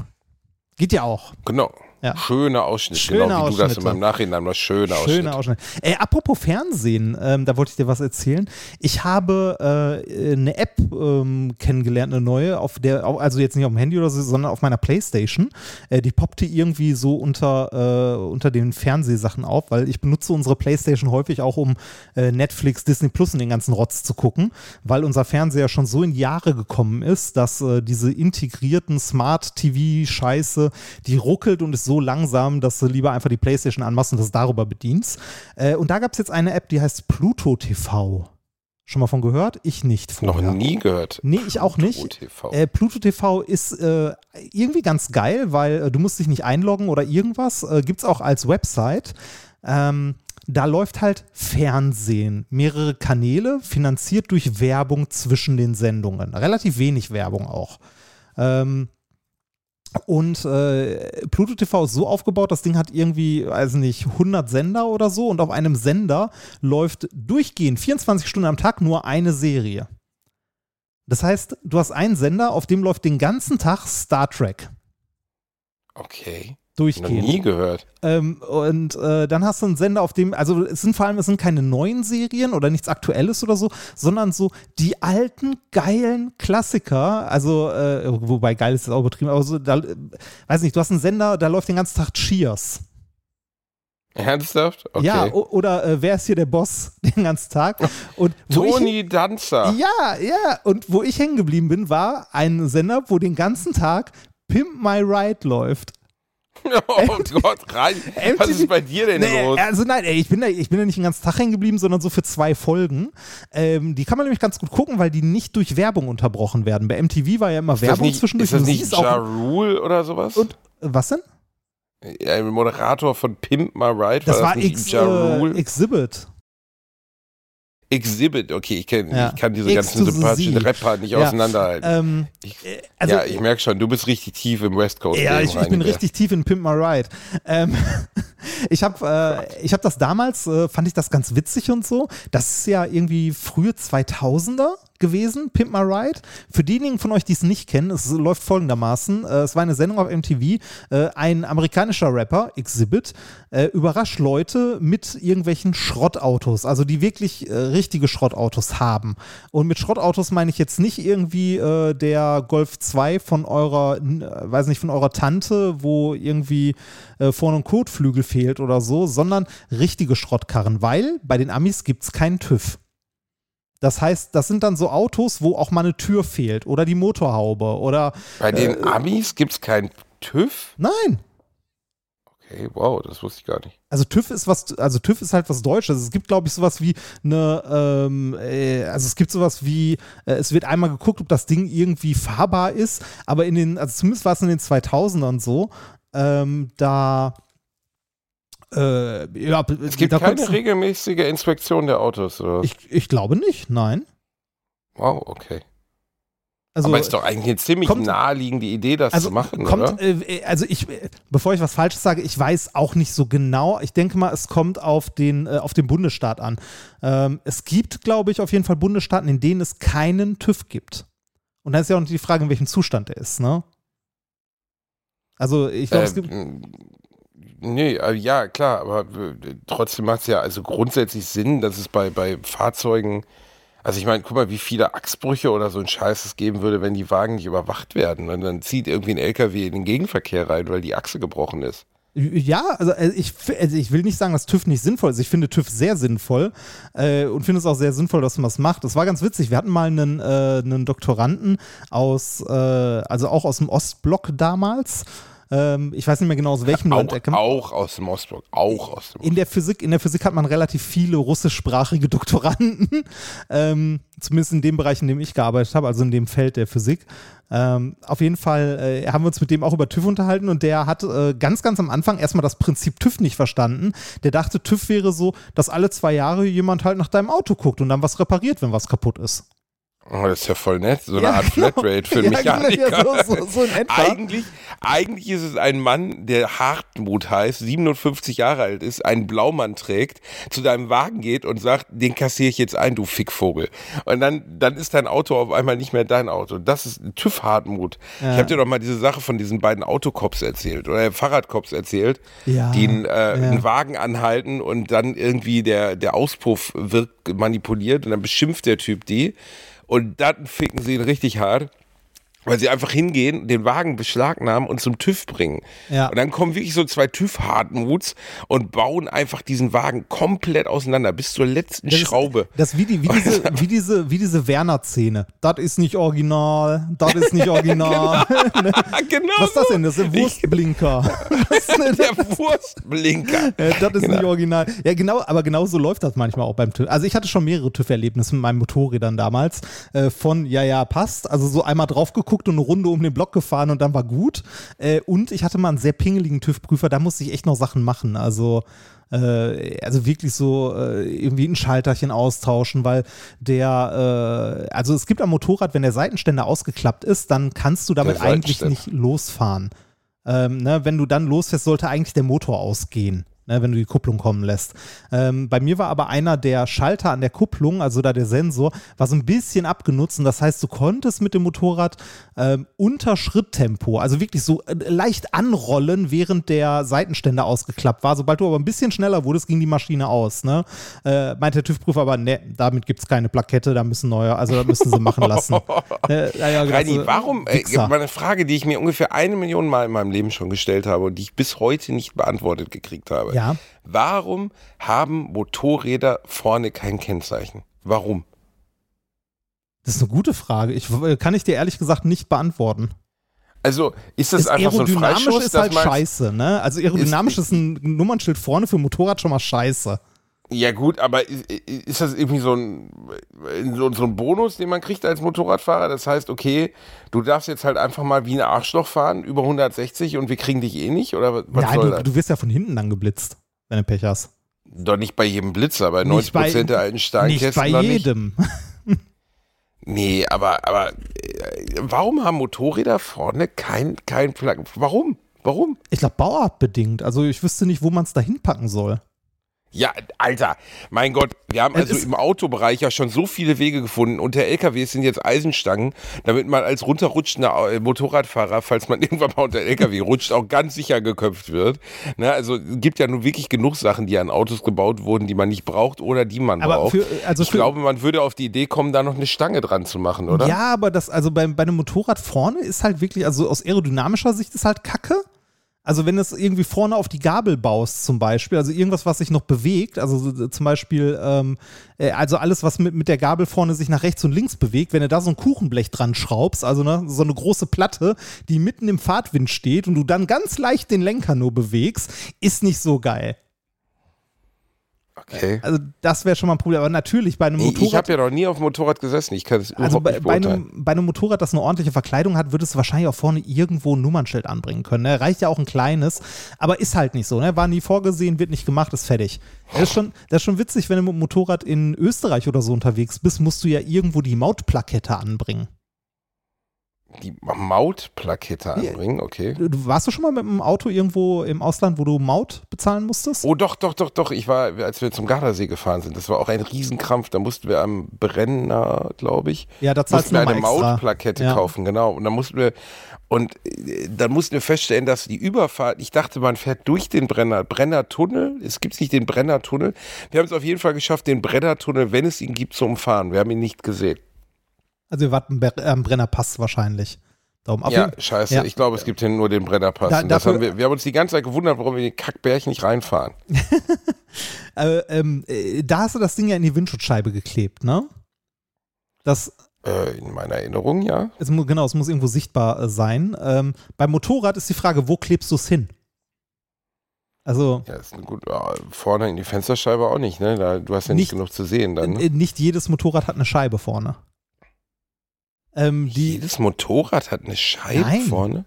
Geht ja auch. Genau. Ja. Schöne Ausschnitte, Schöne genau wie du das Ausschnitte. in meinem Nachhinein mal schöne Schöne Ausschnitte. Ausschnitt. Äh, apropos Fernsehen, ähm, da wollte ich dir was erzählen. Ich habe äh, eine App ähm, kennengelernt, eine neue, auf der, also jetzt nicht auf dem Handy oder so, sondern auf meiner Playstation. Äh, die poppte irgendwie so unter, äh, unter den Fernsehsachen auf, weil ich benutze unsere Playstation häufig auch, um äh, Netflix, Disney Plus und den ganzen Rotz zu gucken, weil unser Fernseher schon so in Jahre gekommen ist, dass äh, diese integrierten Smart-TV-Scheiße, die ruckelt und ist so langsam, dass du lieber einfach die Playstation anmachst und das darüber bedienst. Äh, und da gab es jetzt eine App, die heißt Pluto TV. Schon mal von gehört? Ich nicht Noch vorher. nie gehört. Nee, ich auch nicht. OTV. Äh, Pluto TV ist äh, irgendwie ganz geil, weil äh, du musst dich nicht einloggen oder irgendwas. Äh, Gibt es auch als Website. Ähm, da läuft halt Fernsehen, mehrere Kanäle, finanziert durch Werbung zwischen den Sendungen. Relativ wenig Werbung auch. Ähm, und äh, Pluto TV ist so aufgebaut, das Ding hat irgendwie, weiß nicht, 100 Sender oder so und auf einem Sender läuft durchgehend 24 Stunden am Tag nur eine Serie. Das heißt, du hast einen Sender, auf dem läuft den ganzen Tag Star Trek Okay. Noch durchgehend. nie gehört. Ähm, und äh, dann hast du einen Sender, auf dem, also es sind vor allem, es sind keine neuen Serien oder nichts Aktuelles oder so, sondern so die alten, geilen Klassiker. Also, äh, wobei geil ist das auch übertrieben, aber so, da, äh, weiß nicht, du hast einen Sender, da läuft den ganzen Tag Cheers. Ernsthaft? Okay. Ja, oder äh, wer ist hier der Boss (laughs) den ganzen Tag? (laughs) Und wo ich, Toni Danzer. ja, ja, und wo ich hängen geblieben bin, war ein Sender, wo den ganzen Tag Pimp My Ride läuft. (laughs) Oh Gott, rein. (laughs) Was ist bei dir denn Nee, los? also nein, ey, ich bin da, ich bin da nicht den ganzen Tag hängen geblieben, sondern so für zwei Folgen. Ähm, die kann man nämlich ganz gut gucken, weil die nicht durch Werbung unterbrochen werden. Bei MTV war ja immer Ist das Werbung nicht, zwischendurch. ist das nicht Ja Rule oder sowas? Und- was denn? Ein Moderator von Pimp My Ride? Das war, nicht Ex, Ja äh, Rule? Exhibit. Exhibit, okay, ich, kenn, Ja. ich kann diese X ganzen sympathischen. Rapper nicht Ja. auseinanderhalten. Ähm, ich, äh, also, ja, ich merke schon, du bist richtig tief im West Coast. Ja, ich, ich bin richtig tief in Pimp My Ride. Ähm, (laughs) ich habe äh, ich hab das damals, äh, fand ich das ganz witzig und so. Das ist ja irgendwie frühe 2000er gewesen, Pimp My Ride. Für diejenigen von euch, die es nicht kennen, es läuft folgendermaßen. Äh, es war eine Sendung auf MTV. Äh, ein amerikanischer Rapper, Exhibit, äh, überrascht Leute mit irgendwelchen Schrottautos, also die wirklich richtige Schrottautos haben. Und mit Schrottautos meine ich jetzt nicht irgendwie der Golf 2 von eurer, weiß nicht, von eurer Tante, wo irgendwie vorne ein Kotflügel fehlt oder so, sondern richtige Schrottkarren, weil bei den Amis gibt es keinen TÜV. Das heißt, das sind dann so Autos, wo auch mal eine Tür fehlt oder die Motorhaube oder Bei den Amis gibt es keinen TÜV? nein. Okay, wow, das wusste ich gar nicht. Also TÜV ist was, also TÜV ist halt was Deutsches. Es gibt, glaube ich, sowas wie eine, ähm, äh, also es gibt sowas wie, äh, es wird einmal geguckt, ob das Ding irgendwie fahrbar ist, aber in den, also zumindest war es in den 2000ern so, ähm, da, äh, ja, Es gibt keine regelmäßige Inspektion der Autos, oder? Ich, ich glaube nicht, nein. wow, okay. Also, Aber ist doch eigentlich eine ziemlich kommt- naheliegende Idee, das also zu machen, kommt, äh, also ich, äh, bevor ich was Falsches sage, ich weiß auch nicht so genau. Ich denke mal, es kommt auf den, äh, auf den Bundesstaat an. Ähm, es gibt, glaube ich, auf jeden Fall Bundesstaaten, in denen es keinen TÜV gibt. Und dann ist ja auch die Frage, in welchem Zustand er ist, ne? Also ich glaube, es Äh, gibt. Nee, äh, ja, klar, aber äh, trotzdem macht es ja also grundsätzlich Sinn, dass es bei, bei Fahrzeugen, also ich meine, guck mal, wie viele Achsbrüche oder so ein Scheiß es geben würde, wenn die Wagen nicht überwacht werden. Und dann zieht irgendwie ein LKW in den Gegenverkehr rein, weil die Achse gebrochen ist. Ja, also äh, ich, also ich will nicht sagen, dass TÜV nicht sinnvoll ist. Ich finde TÜV sehr sinnvoll äh, und finde es auch sehr sinnvoll, dass man das macht. Das war ganz witzig. Wir hatten mal einen, äh, einen Doktoranden aus, äh, also auch aus dem Ostblock damals. Ähm, ich weiß nicht mehr genau aus welchem Land Auch, er kam. auch aus dem Ostblock, auch aus dem In der Physik, in der Physik hat man relativ viele russischsprachige (laughs) Doktoranden, ähm, zumindest in dem Bereich, in dem ich gearbeitet habe, also in dem Feld der Physik. Ähm, auf jeden Fall äh, haben wir uns mit dem auch über TÜV unterhalten und der hat äh, ganz, ganz am Anfang erstmal das Prinzip TÜV nicht verstanden. Der dachte, TÜV wäre so, dass alle zwei Jahre jemand halt nach deinem Auto guckt und dann was repariert, wenn was kaputt ist. Oh, das ist ja voll nett. So eine Ja, Art genau. Flatrate für Ja, Mechaniker. genau, ja, so- so- so. Eigentlich, eigentlich ist es ein Mann, der Hartmut heißt, 57 Jahre alt ist, einen Blaumann trägt, zu deinem Wagen geht und sagt, den kassiere ich jetzt ein, du Fickvogel. Und dann, dann ist dein Auto auf einmal nicht mehr dein Auto. Das ist TÜV Hartmut. Ja. Ich habe dir doch mal diese Sache von diesen beiden Autocops erzählt oder Fahrradcops erzählt, Ja, die einen, äh, ja. einen Wagen anhalten und dann irgendwie der, der Auspuff wird manipuliert und dann beschimpft der Typ die. Und dann ficken sie ihn richtig hart, weil sie einfach hingehen, den Wagen beschlagnahmen und zum TÜV bringen. Ja. Und dann kommen wirklich so zwei TÜV-Hartmuts und bauen einfach diesen Wagen komplett auseinander, bis zur letzten Das ist- Schraube. Das ist wie, die, wie diese, wie diese, wie diese Werner-Szene. Das ist nicht original, das ist nicht original. (laughs) (laughs) Ne? genau Was ist das denn? Das ist ein Wurstblinker. (laughs) Das, ist Der Wurstblinker. das ist Genau. nicht original. Ja, genau, aber genau so läuft das manchmal auch beim TÜV. Also ich hatte schon mehrere TÜV-Erlebnisse mit meinen Motorrädern damals. Äh, von, ja, ja, passt. Also so einmal drauf geguckt und eine Runde um den Block gefahren und dann war gut. Äh, und ich hatte mal einen sehr pingeligen TÜV-Prüfer, da musste ich echt noch Sachen machen. Also äh, also wirklich so äh, irgendwie ein Schalterchen austauschen, weil der, äh, also es gibt am Motorrad, wenn der Seitenständer ausgeklappt ist, dann kannst du damit eigentlich nicht losfahren. Ähm, ne, wenn du dann losfährst, sollte eigentlich der Motor ausgehen. Ne, wenn du die Kupplung kommen lässt. Ähm, bei mir war aber einer der Schalter an der Kupplung, also da der Sensor, war so ein bisschen abgenutzt und das heißt, du konntest mit dem Motorrad ähm, unter Schritttempo, also wirklich so äh, leicht anrollen, während der Seitenständer ausgeklappt war. Sobald du aber ein bisschen schneller wurdest, ging die Maschine aus. Ne? Äh, meinte der TÜV-Prüfer aber, ne, damit gibt es keine Plakette, da müssen neue, also da müssen sie machen lassen. (laughs) äh, ja, Reini, also, warum, äh, Wichser. mal eine Frage, die ich mir ungefähr eine Million Mal in meinem Leben schon gestellt habe und die ich bis heute nicht beantwortet gekriegt habe. Ja. Warum haben Motorräder vorne kein Kennzeichen? Warum? Das ist eine gute Frage. Ich, kann ich dir ehrlich gesagt nicht beantworten. Also ist das Das einfach so ein aerodynamisch Freischuss, ist halt scheiße, ne? Also aerodynamisch ist, ein Nummernschild vorne für ein Motorrad schon mal scheiße. Ja gut, aber i- i- ist das irgendwie so ein, so, so ein Bonus, den man kriegt als Motorradfahrer? Das heißt, okay, du darfst jetzt halt einfach mal wie ein Arschloch fahren, über 160 und wir kriegen dich eh nicht? Oder was Nein, soll du, das? du wirst ja von hinten dann geblitzt, wenn du Pech hast. Doch nicht bei jedem Blitzer, bei Nicht 90% bei- der alten Nicht Steinkästen bei noch jedem. (laughs) Nee, aber, aber äh, warum haben Motorräder vorne kein, kein Plug? Warum? Warum? Ich glaube, bauartbedingt. Also ich wüsste nicht, wo man es da hinpacken soll. Ja, Alter, mein Gott, wir haben also im Autobereich ja schon so viele Wege gefunden. Unter LKWs sind jetzt Eisenstangen, damit man als runterrutschender äh, Motorradfahrer, falls man (laughs) irgendwann mal unter LKW rutscht, auch ganz sicher geköpft wird. Ne, also es gibt ja nun wirklich genug Sachen, die an Autos gebaut wurden, die man nicht braucht oder die man Aber braucht. für- also ich glaube, man würde auf die Idee kommen, da noch eine Stange dran zu machen, oder? Ja, aber das, also bei, bei einem Motorrad vorne ist halt wirklich, also aus aerodynamischer Sicht ist halt Kacke. Also wenn du es irgendwie vorne auf die Gabel baust zum Beispiel, also irgendwas, was sich noch bewegt, also so, zum Beispiel, ähm, äh, also alles, was mit, mit der Gabel vorne sich nach rechts und links bewegt, wenn du da so ein Kuchenblech dran schraubst, also ne, so eine große Platte, die mitten im Fahrtwind steht und du dann ganz leicht den Lenker nur bewegst, ist nicht so geil. Okay. Also das wäre schon mal ein Problem. Aber natürlich bei einem Motorrad. ich habe ja noch nie auf dem Motorrad gesessen, ich kann es Also überhaupt bei, nicht bei, beurteilen. einem, bei einem Motorrad, das eine ordentliche Verkleidung hat, würdest du wahrscheinlich auch vorne irgendwo ein Nummernschild anbringen können. Ne? Reicht ja auch ein kleines, aber ist halt nicht so. Ne? War nie vorgesehen, wird nicht gemacht, ist fertig. Das ist, schon, das ist schon witzig, wenn du mit dem Motorrad in Österreich oder so unterwegs bist, musst du ja irgendwo die Mautplakette anbringen. Die Mautplakette anbringen, okay. Du, warst du schon mal mit einem Auto irgendwo im Ausland, wo du Maut bezahlen musstest? Oh, doch, doch, doch, doch. Ich war, als wir zum Gardasee gefahren sind, das war auch ein Riesenkrampf. Da mussten wir am Brenner, glaube ich, Ja, da mussten wir eine. Mautplakette Ja. kaufen, genau. Und dann mussten wir, und äh, dann mussten wir feststellen, dass die Überfahrt, ich dachte, man fährt durch den Brenner, Brennertunnel. Es gibt nicht den Brennertunnel. Wir haben es auf jeden Fall geschafft, den Brennertunnel, wenn es ihn gibt, zu umfahren. Wir haben ihn nicht gesehen. Also wir warten Ber- am Brennerpass wahrscheinlich. Darum auf ja, scheiße. Ja. Ich glaube, es gibt hier nur den Brennerpass. Da- dafür- haben wir, wir haben uns die ganze Zeit gewundert, warum wir den Kackbärchen nicht reinfahren. (laughs) Äh, ähm, äh, da hast du das Ding ja in die Windschutzscheibe geklebt, ne? Das, Äh, in meiner Erinnerung, ja. es, genau, es muss irgendwo sichtbar äh, sein. Ähm, beim Motorrad ist die Frage, wo klebst du es hin? Also Ja, ist gut. Vorne in die Fensterscheibe auch nicht, ne? Da, du hast ja nicht, Nicht- genug zu sehen dann. Ne? äh, nicht jedes Motorrad hat eine Scheibe vorne. Ähm, die, Jedes Motorrad hat eine Scheibe Nein. vorne.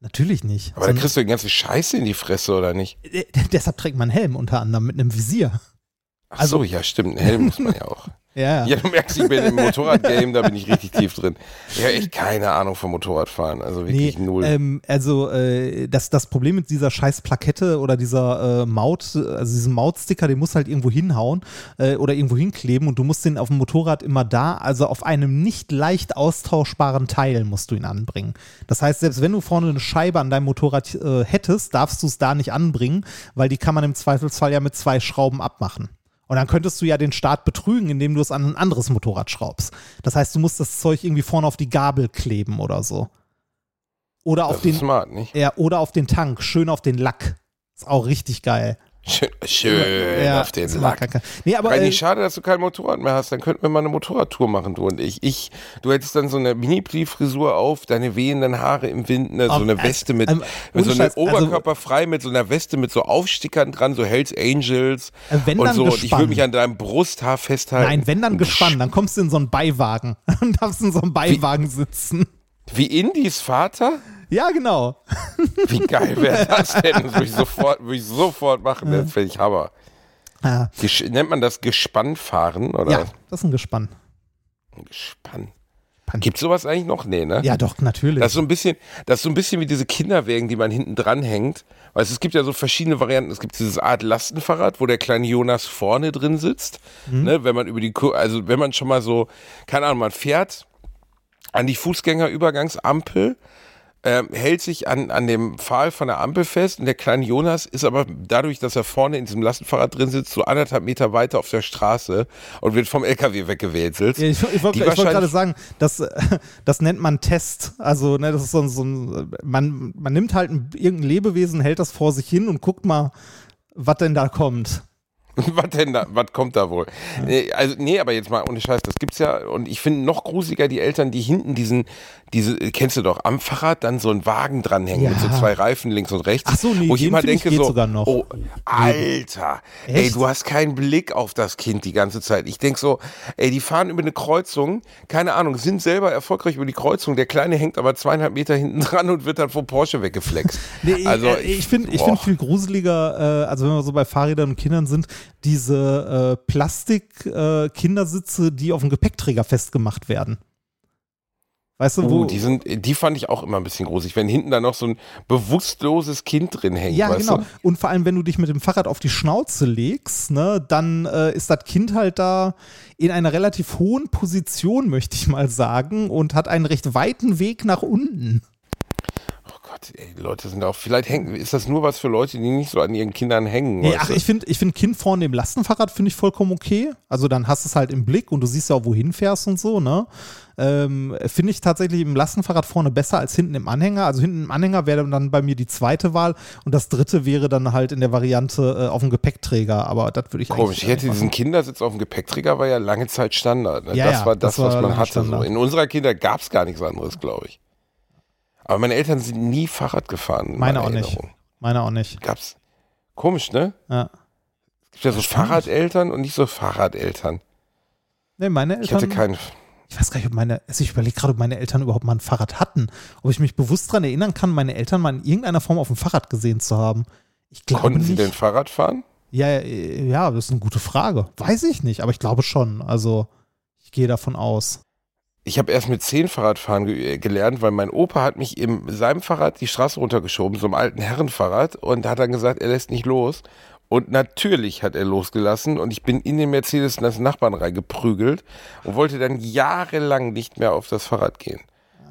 natürlich nicht. Aber da Sondern- kriegst du die ganze Scheiße in die Fresse, oder nicht? äh, deshalb trägt man einen Helm unter anderem mit einem Visier. Ach Also- so, ja, stimmt. Einen Helm (laughs) muss man ja auch. Ja, Ja, du merkst, ich bin im (laughs) Motorradgame, da bin ich richtig tief drin. Ich habe echt keine Ahnung vom Motorradfahren. Also wirklich null. Ähm, also äh, das, das Problem mit dieser scheiß Plakette oder dieser äh, Maut, also diesem Mautsticker, den musst du halt irgendwo hinhauen äh, oder irgendwo hinkleben und du musst den auf dem Motorrad immer da, also auf einem nicht leicht austauschbaren Teil musst du ihn anbringen. Das heißt, selbst wenn du vorne eine Scheibe an deinem Motorrad äh, hättest, darfst du es da nicht anbringen, weil die kann man im Zweifelsfall ja mit zwei Schrauben abmachen. Und dann könntest du ja den Start betrügen, indem du es an ein anderes Motorrad schraubst. Das heißt, du musst das Zeug irgendwie vorne auf die Gabel kleben oder so. Oder auf das den, smart, nicht? ja, oder auf den Tank, schön auf den Lack. Ist auch richtig geil. Schön, schön ja, auf den Lack. kacke. Nee, aber Reini, äh, schade, dass du kein Motorrad mehr hast. Dann könnten wir mal eine Motorradtour machen, du und ich. ich du hättest dann so eine Mini-Pli-Frisur auf, deine wehenden Haare im Wind, ne, so eine Weste mit, ähm, mit so ohne eine Scheiß, also- Oberkörper frei, mit so einer Weste mit so Aufstickern dran, so Hells Angels Äh, wenn und dann so. Und ich gespannt. würde mich an deinem Brusthaar festhalten. nein, wenn dann gespannt, dann kommst du in so einen Beiwagen (laughs) und darfst in so einem Beiwagen sitzen. Wie Indis Vater? Ja, genau. Wie geil wäre das denn? Das würde ich sofort, würde ich sofort machen. Das fände ich Hammer. Gesch nennt man das Gespannfahren oder ja, das ist ein Gespann. Gespann? Mann. Gibt sowas eigentlich noch? Nee, ne? Ja, doch, natürlich. Das ist so ein bisschen, das so ein bisschen wie diese Kinderwägen, die man hinten dran hängt. Weißt, es gibt ja so verschiedene Varianten. Es gibt dieses Art Lastenfahrrad, wo der kleine Jonas vorne drin sitzt. Mhm. Ne, wenn man über die, Kur also wenn man schon mal so, keine Ahnung, man fährt an die Fußgängerübergangsampel, ähm, hält sich an, an dem Pfahl von der Ampel fest und der kleine Jonas ist aber dadurch, dass er vorne in diesem Lastenfahrrad drin sitzt, so anderthalb Meter weiter auf der Straße und wird vom LKW weggewählt. Ja, ich ich wollte wollte gerade sagen, das, (laughs) das nennt man Test. Also, ne, das ist so, ein- so ein, man, man nimmt halt ein, irgendein Lebewesen, hält das vor sich hin und guckt mal, was denn da kommt. (laughs) was denn da, was kommt da wohl? Nee, also, nee, aber jetzt mal ohne Scheiß, das gibt's ja. Und ich finde noch gruseliger die Eltern, die hinten diesen, diese, kennst du doch, am Fahrrad dann so einen Wagen dranhängen mit so Ja. zwei Reifen links und rechts. Ach so, nee, wo ich immer ich denke geht so, sogar noch. oh, Alter, ey, Echt? du hast keinen Blick auf das Kind die ganze Zeit. Ich denk so, ey, die fahren über eine Kreuzung, keine Ahnung, sind selber erfolgreich über die Kreuzung. Der Kleine hängt aber zweieinhalb Meter hinten (laughs) dran und wird dann vom Porsche weggeflext. Nee, also äh, ich finde ich find viel gruseliger, äh, also wenn wir so bei Fahrrädern und Kindern sind, diese äh, Plastik-Kindersitze, die auf dem Gepäckträger festgemacht werden. Weißt du, wo. Uh, die, sind, die fand ich auch immer ein bisschen gruselig, wenn hinten da noch so ein bewusstloses Kind drin hängt. ja, genau. Du? Und vor allem, wenn du dich mit dem Fahrrad auf die Schnauze legst, ne, dann äh, ist das Kind halt da in einer relativ hohen Position, möchte ich mal sagen, und hat einen recht weiten Weg nach unten. Gott, ey, die Leute sind auch, vielleicht hängen, ist das nur was für Leute, die nicht so an ihren Kindern hängen. Nee, ach, du? ich finde ich find Kind vorne im Lastenfahrrad finde ich vollkommen okay. Also dann hast du es halt im Blick und du siehst ja auch, wohin fährst und so, ne? Ähm, finde ich tatsächlich im Lastenfahrrad vorne besser als hinten im Anhänger. Also hinten im Anhänger wäre dann bei mir die zweite Wahl und das dritte wäre dann halt in der Variante äh, auf dem Gepäckträger. Aber das würde ich Komisch, ich hätte diesen. Kindersitz auf dem Gepäckträger, war ja lange Zeit Standard. Ne? Ja, das war das, das war was man hatte. So. In unserer Kinder gab es gar nichts anderes, glaube ich. Aber meine Eltern sind nie Fahrrad gefahren. in Meine auch nicht. Erinnerung. Meine auch nicht. Gab's. Komisch, ne? Ja. Es gibt ja so. Fahrradeltern und nicht so Fahrradeltern. Nee, meine Ich hatte Eltern. keinen. Ich weiß gar nicht, ob meine, also ich überlege gerade, ob meine Eltern überhaupt mal ein Fahrrad hatten. Ob ich mich bewusst daran erinnern kann, meine Eltern mal in irgendeiner Form auf dem Fahrrad gesehen zu haben. Ich glaube Konnten nicht. sie denn Fahrrad fahren? Ja, äh, ja, das ist eine gute Frage. Weiß ich nicht, aber ich glaube schon. Also, ich gehe davon aus. Ich habe erst mit zehn Fahrradfahren ge äh, gelernt, weil mein Opa hat mich in seinem Fahrrad die Straße runtergeschoben, so einem alten Herrenfahrrad, und hat dann gesagt, er lässt nicht los. Und natürlich hat er losgelassen und ich bin in den Mercedes in das Nachbarn reingeprügelt und wollte dann jahrelang nicht mehr auf das Fahrrad gehen.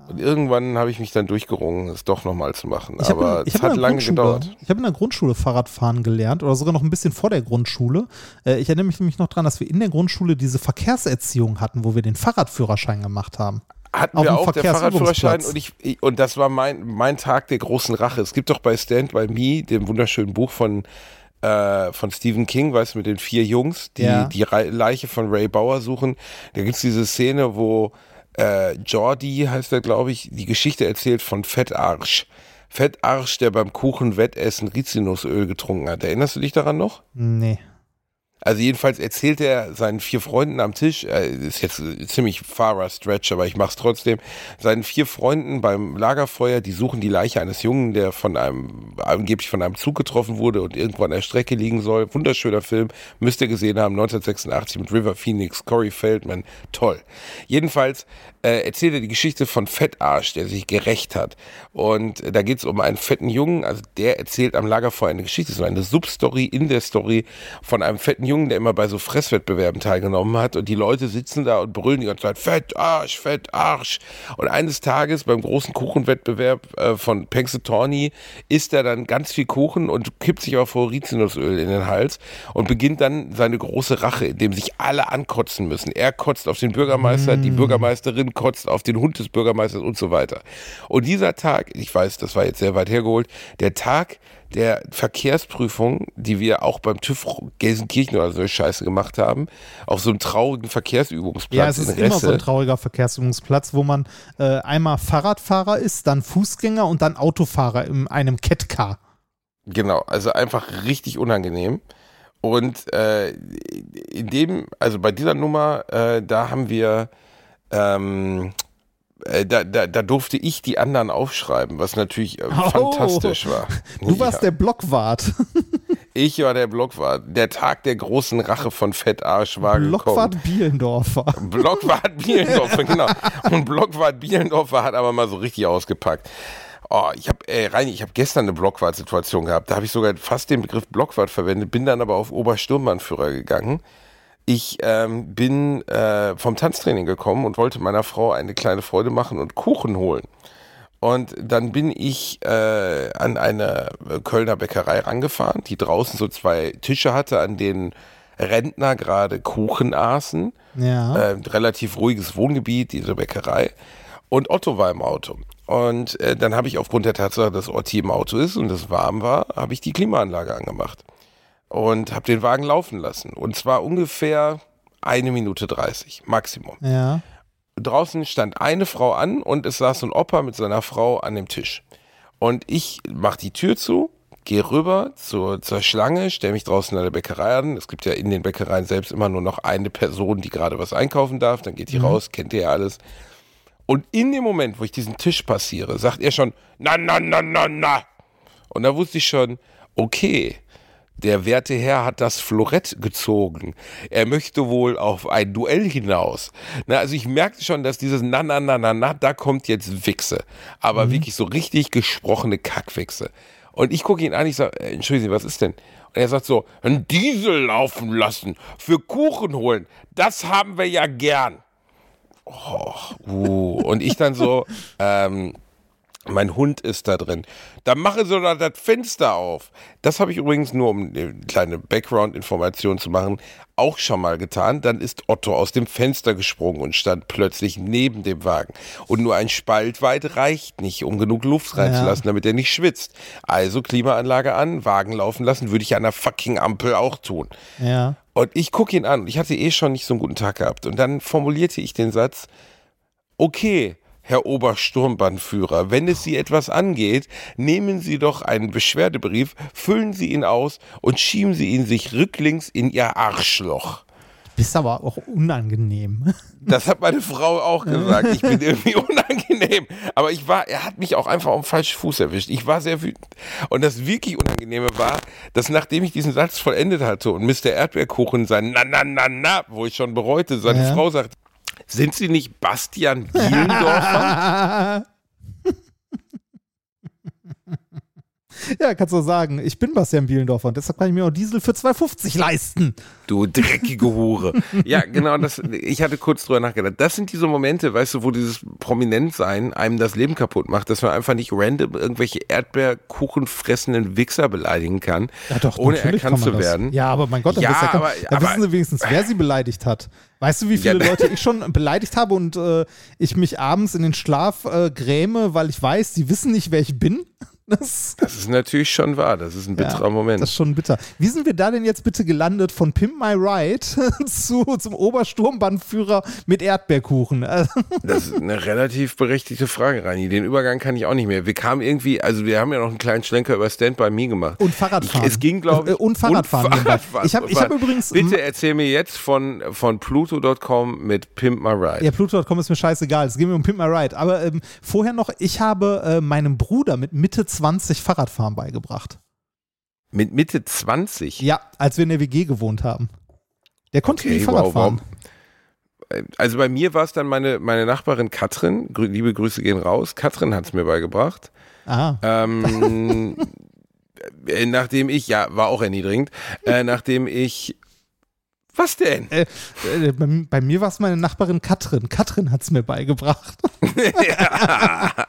Und irgendwann habe ich mich dann durchgerungen, es doch nochmal zu machen. Ich Aber in, es hat lange gedauert. ich habe in der Grundschule Fahrradfahren gelernt oder sogar noch ein bisschen vor der Grundschule. Äh, ich erinnere mich nämlich noch daran, dass wir in der Grundschule diese Verkehrserziehung hatten, wo wir den Fahrradführerschein gemacht haben. hatten Auf wir auch, der Fahrradführerschein und ich, ich und das war mein, mein Tag der großen Rache. Es gibt doch bei Stand By Me, dem wunderschönen Buch von, äh, von Stephen King, weißt du, mit den vier Jungs, die Ja. die Leiche von Ray Bauer suchen. Da gibt's diese Szene, wo äh, Jordi, heißt er, glaube ich, die Geschichte erzählt von Fettarsch. Fettarsch, der beim Kuchen-Wettessen Rizinusöl getrunken hat. Erinnerst du dich daran noch? Nee. Also jedenfalls erzählt er seinen vier Freunden am Tisch, äh, ist jetzt ziemlich farer Stretch, aber ich mach's trotzdem, seinen vier Freunden beim Lagerfeuer, die suchen die Leiche eines Jungen, der von einem, angeblich von einem Zug getroffen wurde und irgendwo an der Strecke liegen soll. Wunderschöner Film, müsst ihr gesehen haben, 1986 mit River Phoenix, Corey Feldman, toll. Jedenfalls äh, erzählt er die Geschichte von Fettarsch, der sich gerecht hat. Und äh, da geht's um einen fetten Jungen, also der erzählt am Lagerfeuer eine Geschichte, so eine Substory in der Story von einem fetten Jungen, der immer bei so Fresswettbewerben teilgenommen hat und die Leute sitzen da und brüllen die ganze Zeit Fettarsch, Fettarsch. Und eines Tages beim großen Kuchenwettbewerb äh, von Pennsylvania isst er dann ganz viel Kuchen und kippt sich auch vor Rizinusöl in den Hals und beginnt dann seine große Rache, indem sich alle ankotzen müssen. Er kotzt auf den Bürgermeister, die Bürgermeisterin kotzt auf den Hund des Bürgermeisters und so weiter. Und dieser Tag, ich weiß, das war jetzt sehr weit hergeholt, der Tag der Verkehrsprüfung, die wir auch beim TÜV Gelsenkirchen oder so eine Scheiße gemacht haben, auf so einem traurigen Verkehrsübungsplatz Ja, es ist immer so ein trauriger Verkehrsübungsplatz, wo man äh, einmal Fahrradfahrer ist, dann Fußgänger und dann Autofahrer in einem Catcar. Genau, also einfach richtig unangenehm. Und äh, in dem, also bei dieser Nummer, äh, da haben wir, ähm, äh, da, da, da durfte ich die anderen aufschreiben, was natürlich äh, Oh. fantastisch war. Du warst Ja. der Blockwart. Ich war der Blockwart. Der Tag der großen Rache von Fettarsch war Blockwart gekommen. Bielendorfer. Blockwart Bielendorfer, genau. Und Blockwart Bielendorfer hat aber mal so richtig ausgepackt. Oh, ich habe, ey, Reini, ich habe gestern eine Blockwart-Situation gehabt. Da habe ich sogar fast den Begriff Blockwart verwendet, bin dann aber auf Obersturmbannführer gegangen. Ich ähm, bin äh, vom Tanztraining gekommen und wollte meiner Frau eine kleine Freude machen und Kuchen holen. Und dann bin ich äh, an eine Kölner Bäckerei rangefahren, die draußen so zwei Tische hatte, an denen Rentner gerade Kuchen aßen. Ja. Äh, relativ ruhiges Wohngebiet, diese Bäckerei. Und Otto war im Auto. Und äh, dann habe ich aufgrund der Tatsache, dass Otti im Auto ist und es warm war, habe ich die Klimaanlage angemacht. Und habe den Wagen laufen lassen. Und zwar ungefähr eine Minute 30, Maximum. Ja. Draußen stand eine Frau an und es saß ein Opa mit seiner Frau an dem Tisch. Und ich mache die Tür zu, gehe rüber zur, zur Schlange, stelle mich draußen an der Bäckerei an. Es gibt ja in den Bäckereien selbst immer nur noch eine Person, die gerade was einkaufen darf. Dann geht die raus, kennt ihr ja alles. Und in dem Moment, wo ich diesen Tisch passiere, sagt er schon, na, na, na, na, na. Und da wusste ich schon, okay, der werte Herr hat das Florett gezogen. Er möchte wohl auf ein Duell hinaus. Na, also ich merkte schon, dass dieses na, na, na, na, na, da kommt jetzt Wichse. Aber wirklich so richtig gesprochene Kackwichse. Und ich gucke ihn an, ich sage, entschuldigen Sie, was ist denn? Und er sagt so, ein Diesel laufen lassen, für Kuchen holen, das haben wir ja gern. Oh, uh. Und ich dann so, (laughs) ähm, mein Hund ist da drin. Dann mache so da das Fenster auf. Das habe ich übrigens nur, um eine kleine Background-Information zu machen, auch schon mal getan. Dann ist Otto aus dem Fenster gesprungen und stand plötzlich neben dem Wagen. Und nur ein Spalt weit reicht nicht, um genug Luft reinzulassen, damit er nicht schwitzt. Also Klimaanlage an, Wagen laufen lassen, würde ich an der fucking Ampel auch tun. Ja. Und ich gucke ihn an. Ich hatte eh schon nicht so einen guten Tag gehabt. Und dann formulierte ich den Satz, okay, Herr Obersturmbannführer, wenn es Sie etwas angeht, nehmen Sie doch einen Beschwerdebrief, füllen Sie ihn aus und schieben Sie ihn sich rücklings in Ihr Arschloch. Bist aber auch unangenehm. (laughs) Das hat meine Frau auch gesagt. Ich bin irgendwie (laughs) unangenehm. Aber ich war, er hat mich auch einfach auf dem falschen Fuß erwischt. Ich war sehr wütend. Und das wirklich Unangenehme war, dass nachdem ich diesen Satz vollendet hatte und Mr. Erdbeerkuchen sein Na, na, na, na, wo ich schon bereute, seine Ja. Frau sagt, sind Sie nicht Bastian Bielendorfer? (laughs) Ja, kannst du sagen. Ich bin Bastian Bielendorfer und deshalb kann ich mir auch Diesel für 2,50 leisten. Du dreckige Hure. (laughs) Ja, genau, das, ich hatte kurz drüber nachgedacht. Das sind diese Momente, weißt du, wo dieses Prominentsein einem das Leben kaputt macht, dass man einfach nicht random irgendwelche Erdbeerkuchen fressenden Wichser beleidigen kann, Ja, doch, ohne erkannt kann man zu das. werden. Ja, aber mein Gott, dann, Ja, ihr- aber- dann aber- wissen sie wenigstens, wer sie beleidigt hat. Weißt du, wie viele Ja. Leute ich schon beleidigt habe und äh, ich mich abends in den Schlaf äh, gräme, weil ich weiß, die wissen nicht, wer ich bin? (laughs) Das, Das ist natürlich schon wahr. Das ist ein bitterer ja, Moment. Das ist schon bitter. Wie sind wir da denn jetzt bitte gelandet von Pimp My Ride (laughs) zu, zum Obersturmbannführer mit Erdbeerkuchen? (laughs) Das ist eine relativ berechtigte Frage, Rani. Den Übergang kann ich auch nicht mehr. Wir kamen irgendwie, also wir haben ja noch einen kleinen Schlenker über Stand by Me gemacht. Und Fahrradfahren. Ich, es ging, glaube ich. Äh, und Fahrradfahren nebenbei. Fahrradfahren. Ich hab- ich hab übrigens- Bitte erzähl mir jetzt von, von Pluto.com mit Pimp My Ride. Ja, Pluto.com ist mir scheißegal. Es geht mir um Pimp My Ride. Aber ähm, vorher noch, ich habe äh, meinem Bruder mit Mitte 20 Fahrradfahren beigebracht. Mit Mitte 20. Ja, als wir in der WG gewohnt haben. Der konnte Okay, nie Fahrrad wow, fahren. wow. Also bei mir war es dann meine, meine Nachbarin Katrin. Liebe Grüße gehen raus. Katrin hat es mir beigebracht. Ah, Ähm, (laughs) äh, nachdem ich, ja, war auch erniedrigend, äh, nachdem ich. Was denn? äh, äh, bei, bei mir war es meine Nachbarin Katrin. Katrin hat es mir beigebracht. (laughs) (laughs)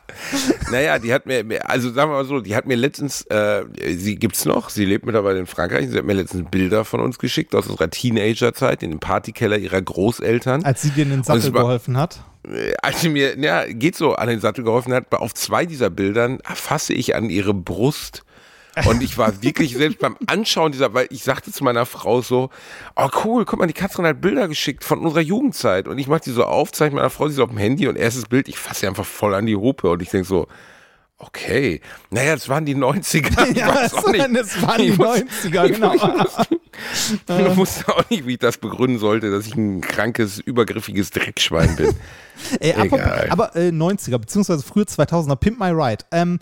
Naja, die hat mir, also sagen wir mal so, die hat mir letztens, äh, sie gibt's noch, sie lebt mittlerweile in Frankreich, sie hat mir letztens Bilder von uns geschickt aus unserer Teenagerzeit in dem Partykeller ihrer Großeltern. Als sie dir in den es Sattel war- geholfen hat. Äh, Als sie mir, ja, geht so, an den Sattel geholfen hat, auf zwei dieser Bildern fasse ich an ihre Brust. Und ich war wirklich selbst beim Anschauen dieser, weil ich sagte zu meiner Frau so, oh cool, guck mal, die Katrin hat Bilder geschickt von unserer Jugendzeit. Und ich mache die so auf, zeige meiner Frau, sie ist auf dem Handy und erstes Bild, ich fasse sie einfach voll an die Hupe und ich denk so, okay, naja, das waren die 90er. (laughs) Ich Ja, nicht. das waren die Ich muss- 90er, genau. (laughs) Ich wusste auch nicht, wie ich das begründen sollte, dass ich ein krankes, übergriffiges Dreckschwein bin. (laughs) Ey, Egal. aber äh, 90er, beziehungsweise frühe 2000er, Pimp My Ride. Ähm,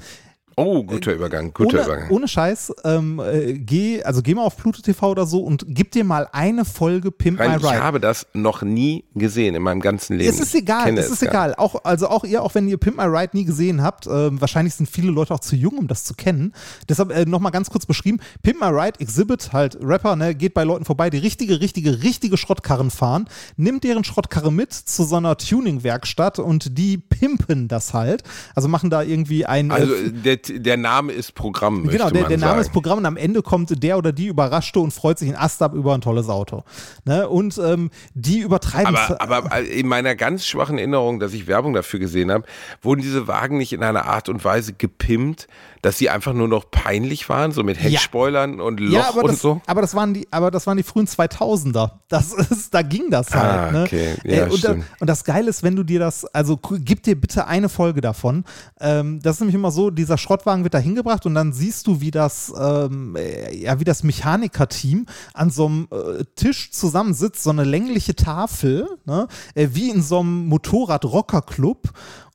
Oh, guter Übergang, guter ohne, Übergang. ohne Scheiß, ähm, äh, geh, also geh mal auf Pluto TV oder so und gib dir mal eine Folge Pimp Rein, My ich Ride. habe das noch nie gesehen in meinem ganzen Leben. Es ist egal, Kenne es ist egal. Auch, also auch ihr, auch wenn ihr Pimp My Ride nie gesehen habt, ähm, wahrscheinlich sind viele Leute auch zu jung, um das zu kennen. Deshalb äh, nochmal ganz kurz beschrieben: Pimp My Ride, Exhibit, halt Rapper, ne, geht bei Leuten vorbei, die richtige, richtige, richtige Schrottkarren fahren, nimmt deren Schrottkarre mit zu so einer Tuning-Werkstatt und die pimpen das halt. Also machen da irgendwie ein. äh, Also der, der Name ist Programm, Genau, der, der Name ist Programm und am Ende kommt der oder die Überraschte und freut sich in Ast ab über ein tolles Auto. Ne? Und ähm, die übertreiben Aber, aber in meiner ganz schwachen Erinnerung, dass ich Werbung dafür gesehen habe, wurden diese Wagen nicht in einer Art und Weise gepimpt, dass sie einfach nur noch peinlich waren, so mit Heckspoilern und Loch ja, aber und das, so. aber das waren die, aber das waren die frühen 2000er. Das ist, da ging das halt. Ah, ne? okay. Ja, und, da, und das Geile ist, wenn du dir das, also gib dir bitte eine Folge davon. Ähm, das ist nämlich immer so: Dieser Schrottwagen wird da hingebracht und dann siehst du, wie das, ähm, äh, ja, wie das Mechanikerteam an so einem äh, Tisch zusammensitzt, so eine längliche Tafel, ne? äh, wie in so einem Motorrad-Rocker-Club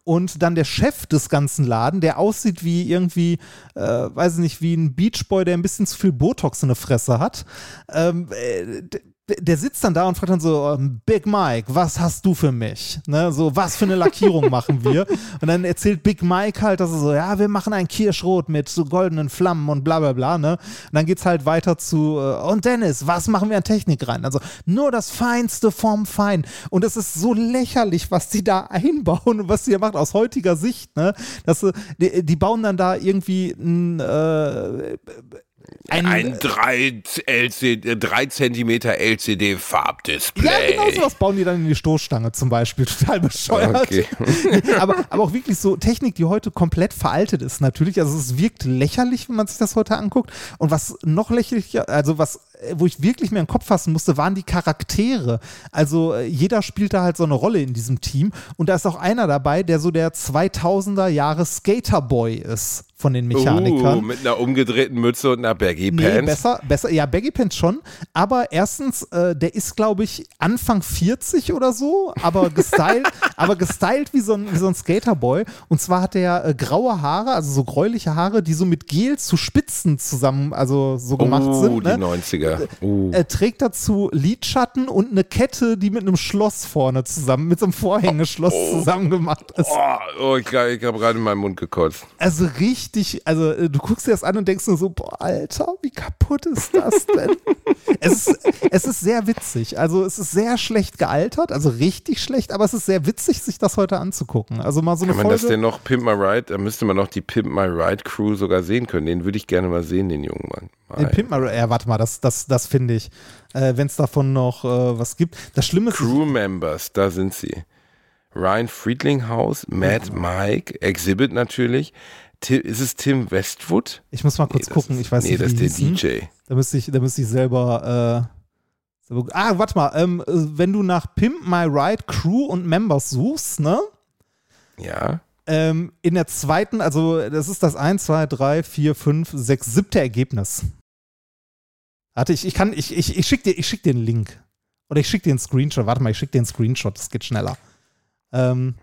und dann der Chef des ganzen Laden, der aussieht wie irgendwie, äh, weiß ich nicht, wie ein Beachboy, der ein bisschen zu viel Botox in der Fresse hat. Ähm, äh, der sitzt dann da und fragt dann so, ähm, Big Mike, was hast du für mich? Ne, so, was für eine Lackierung (laughs) machen wir? Und dann erzählt Big Mike halt, dass er so, ja, wir machen ein Kirschrot mit so goldenen Flammen und bla bla bla, ne? Und dann geht's halt weiter zu, äh, und Dennis, was machen wir an Technik rein? Also, nur das Feinste vom Fein. Und es ist so lächerlich, was die da einbauen und was die da machen aus heutiger Sicht, ne? Dass, sie- die, die bauen dann da irgendwie ein, äh, ein, Ein 3, LCD, 3 Zentimeter LCD Farbdisplay. Ja, genau sowas bauen die dann in die Stoßstange zum Beispiel. (laughs) Total bescheuert. Okay. (laughs) aber, aber auch wirklich so Technik, die heute komplett veraltet ist, natürlich. Also es wirkt lächerlich, wenn man sich das heute anguckt. Und was noch lächerlicher, also was, wo ich wirklich mir den Kopf fassen musste, waren die Charaktere. Also äh, jeder spielt da halt so eine Rolle in diesem Team. Und da ist auch einer dabei, der so der 2000er Jahre Skaterboy ist von den Mechanikern. Uh, mit einer umgedrehten Mütze und einer Baggy Nee, Pants. besser, besser, ja, Baggy Pants schon, aber erstens, äh, der ist, glaube ich, Anfang 40 oder so, aber gestylt, (laughs) aber gestylt wie so ein, wie so ein Skaterboy. Und zwar hat er äh, graue Haare, also so gräuliche Haare, die so mit Gel zu Spitzen zusammen, also so gemacht uh, sind. die Ne? 90er. Uh. Er trägt dazu Lidschatten und eine Kette, die mit einem Schloss vorne zusammen, mit so einem Vorhängeschloss zusammen gemacht ist. Oh, oh, ich, ich habe gerade in meinen Mund gekotzt. Also richtig, also äh, du guckst dir das an und denkst nur so, boah, Alter, wie kaputt ist das (laughs) denn? es, ist, es ist sehr witzig. Also es ist sehr schlecht gealtert, also richtig schlecht, aber es ist sehr witzig, sich das heute anzugucken. Also mal so eine Kann man das denn noch Pimp My Ride? Da müsste man noch die Pimp My Ride Crew sogar sehen können. Den würde ich gerne mal sehen, den jungen Mann. Den Mein. Pimp My- ja, warte mal, das, das, das finde ich. Äh, Wenn es davon noch äh, was gibt. Das Schlimme ist, Crew Members, da sind sie. Ryan Friedlinghaus, Mad Mike, Exhibit natürlich. Ti- ist es Tim Westwood? ich muss mal kurz das gucken, ist, ich weiß nee, nicht, das wie ist der hießen. DJ. Da müsste ich, da müsste ich selber. Äh, ah, warte mal. Ähm, äh, wenn du nach Pimp My Ride Crew und Members suchst, ne? Ja. Ähm, in der zweiten, also das ist das 1, 2, 3, 4, 5, 6, siebte Ergebnis. Warte, ich, ich kann, ich, ich, ich schick dir, ich schick dir einen Link. Oder ich schick dir einen Screenshot. Warte mal, ich schick dir einen Screenshot, das geht schneller. Ähm,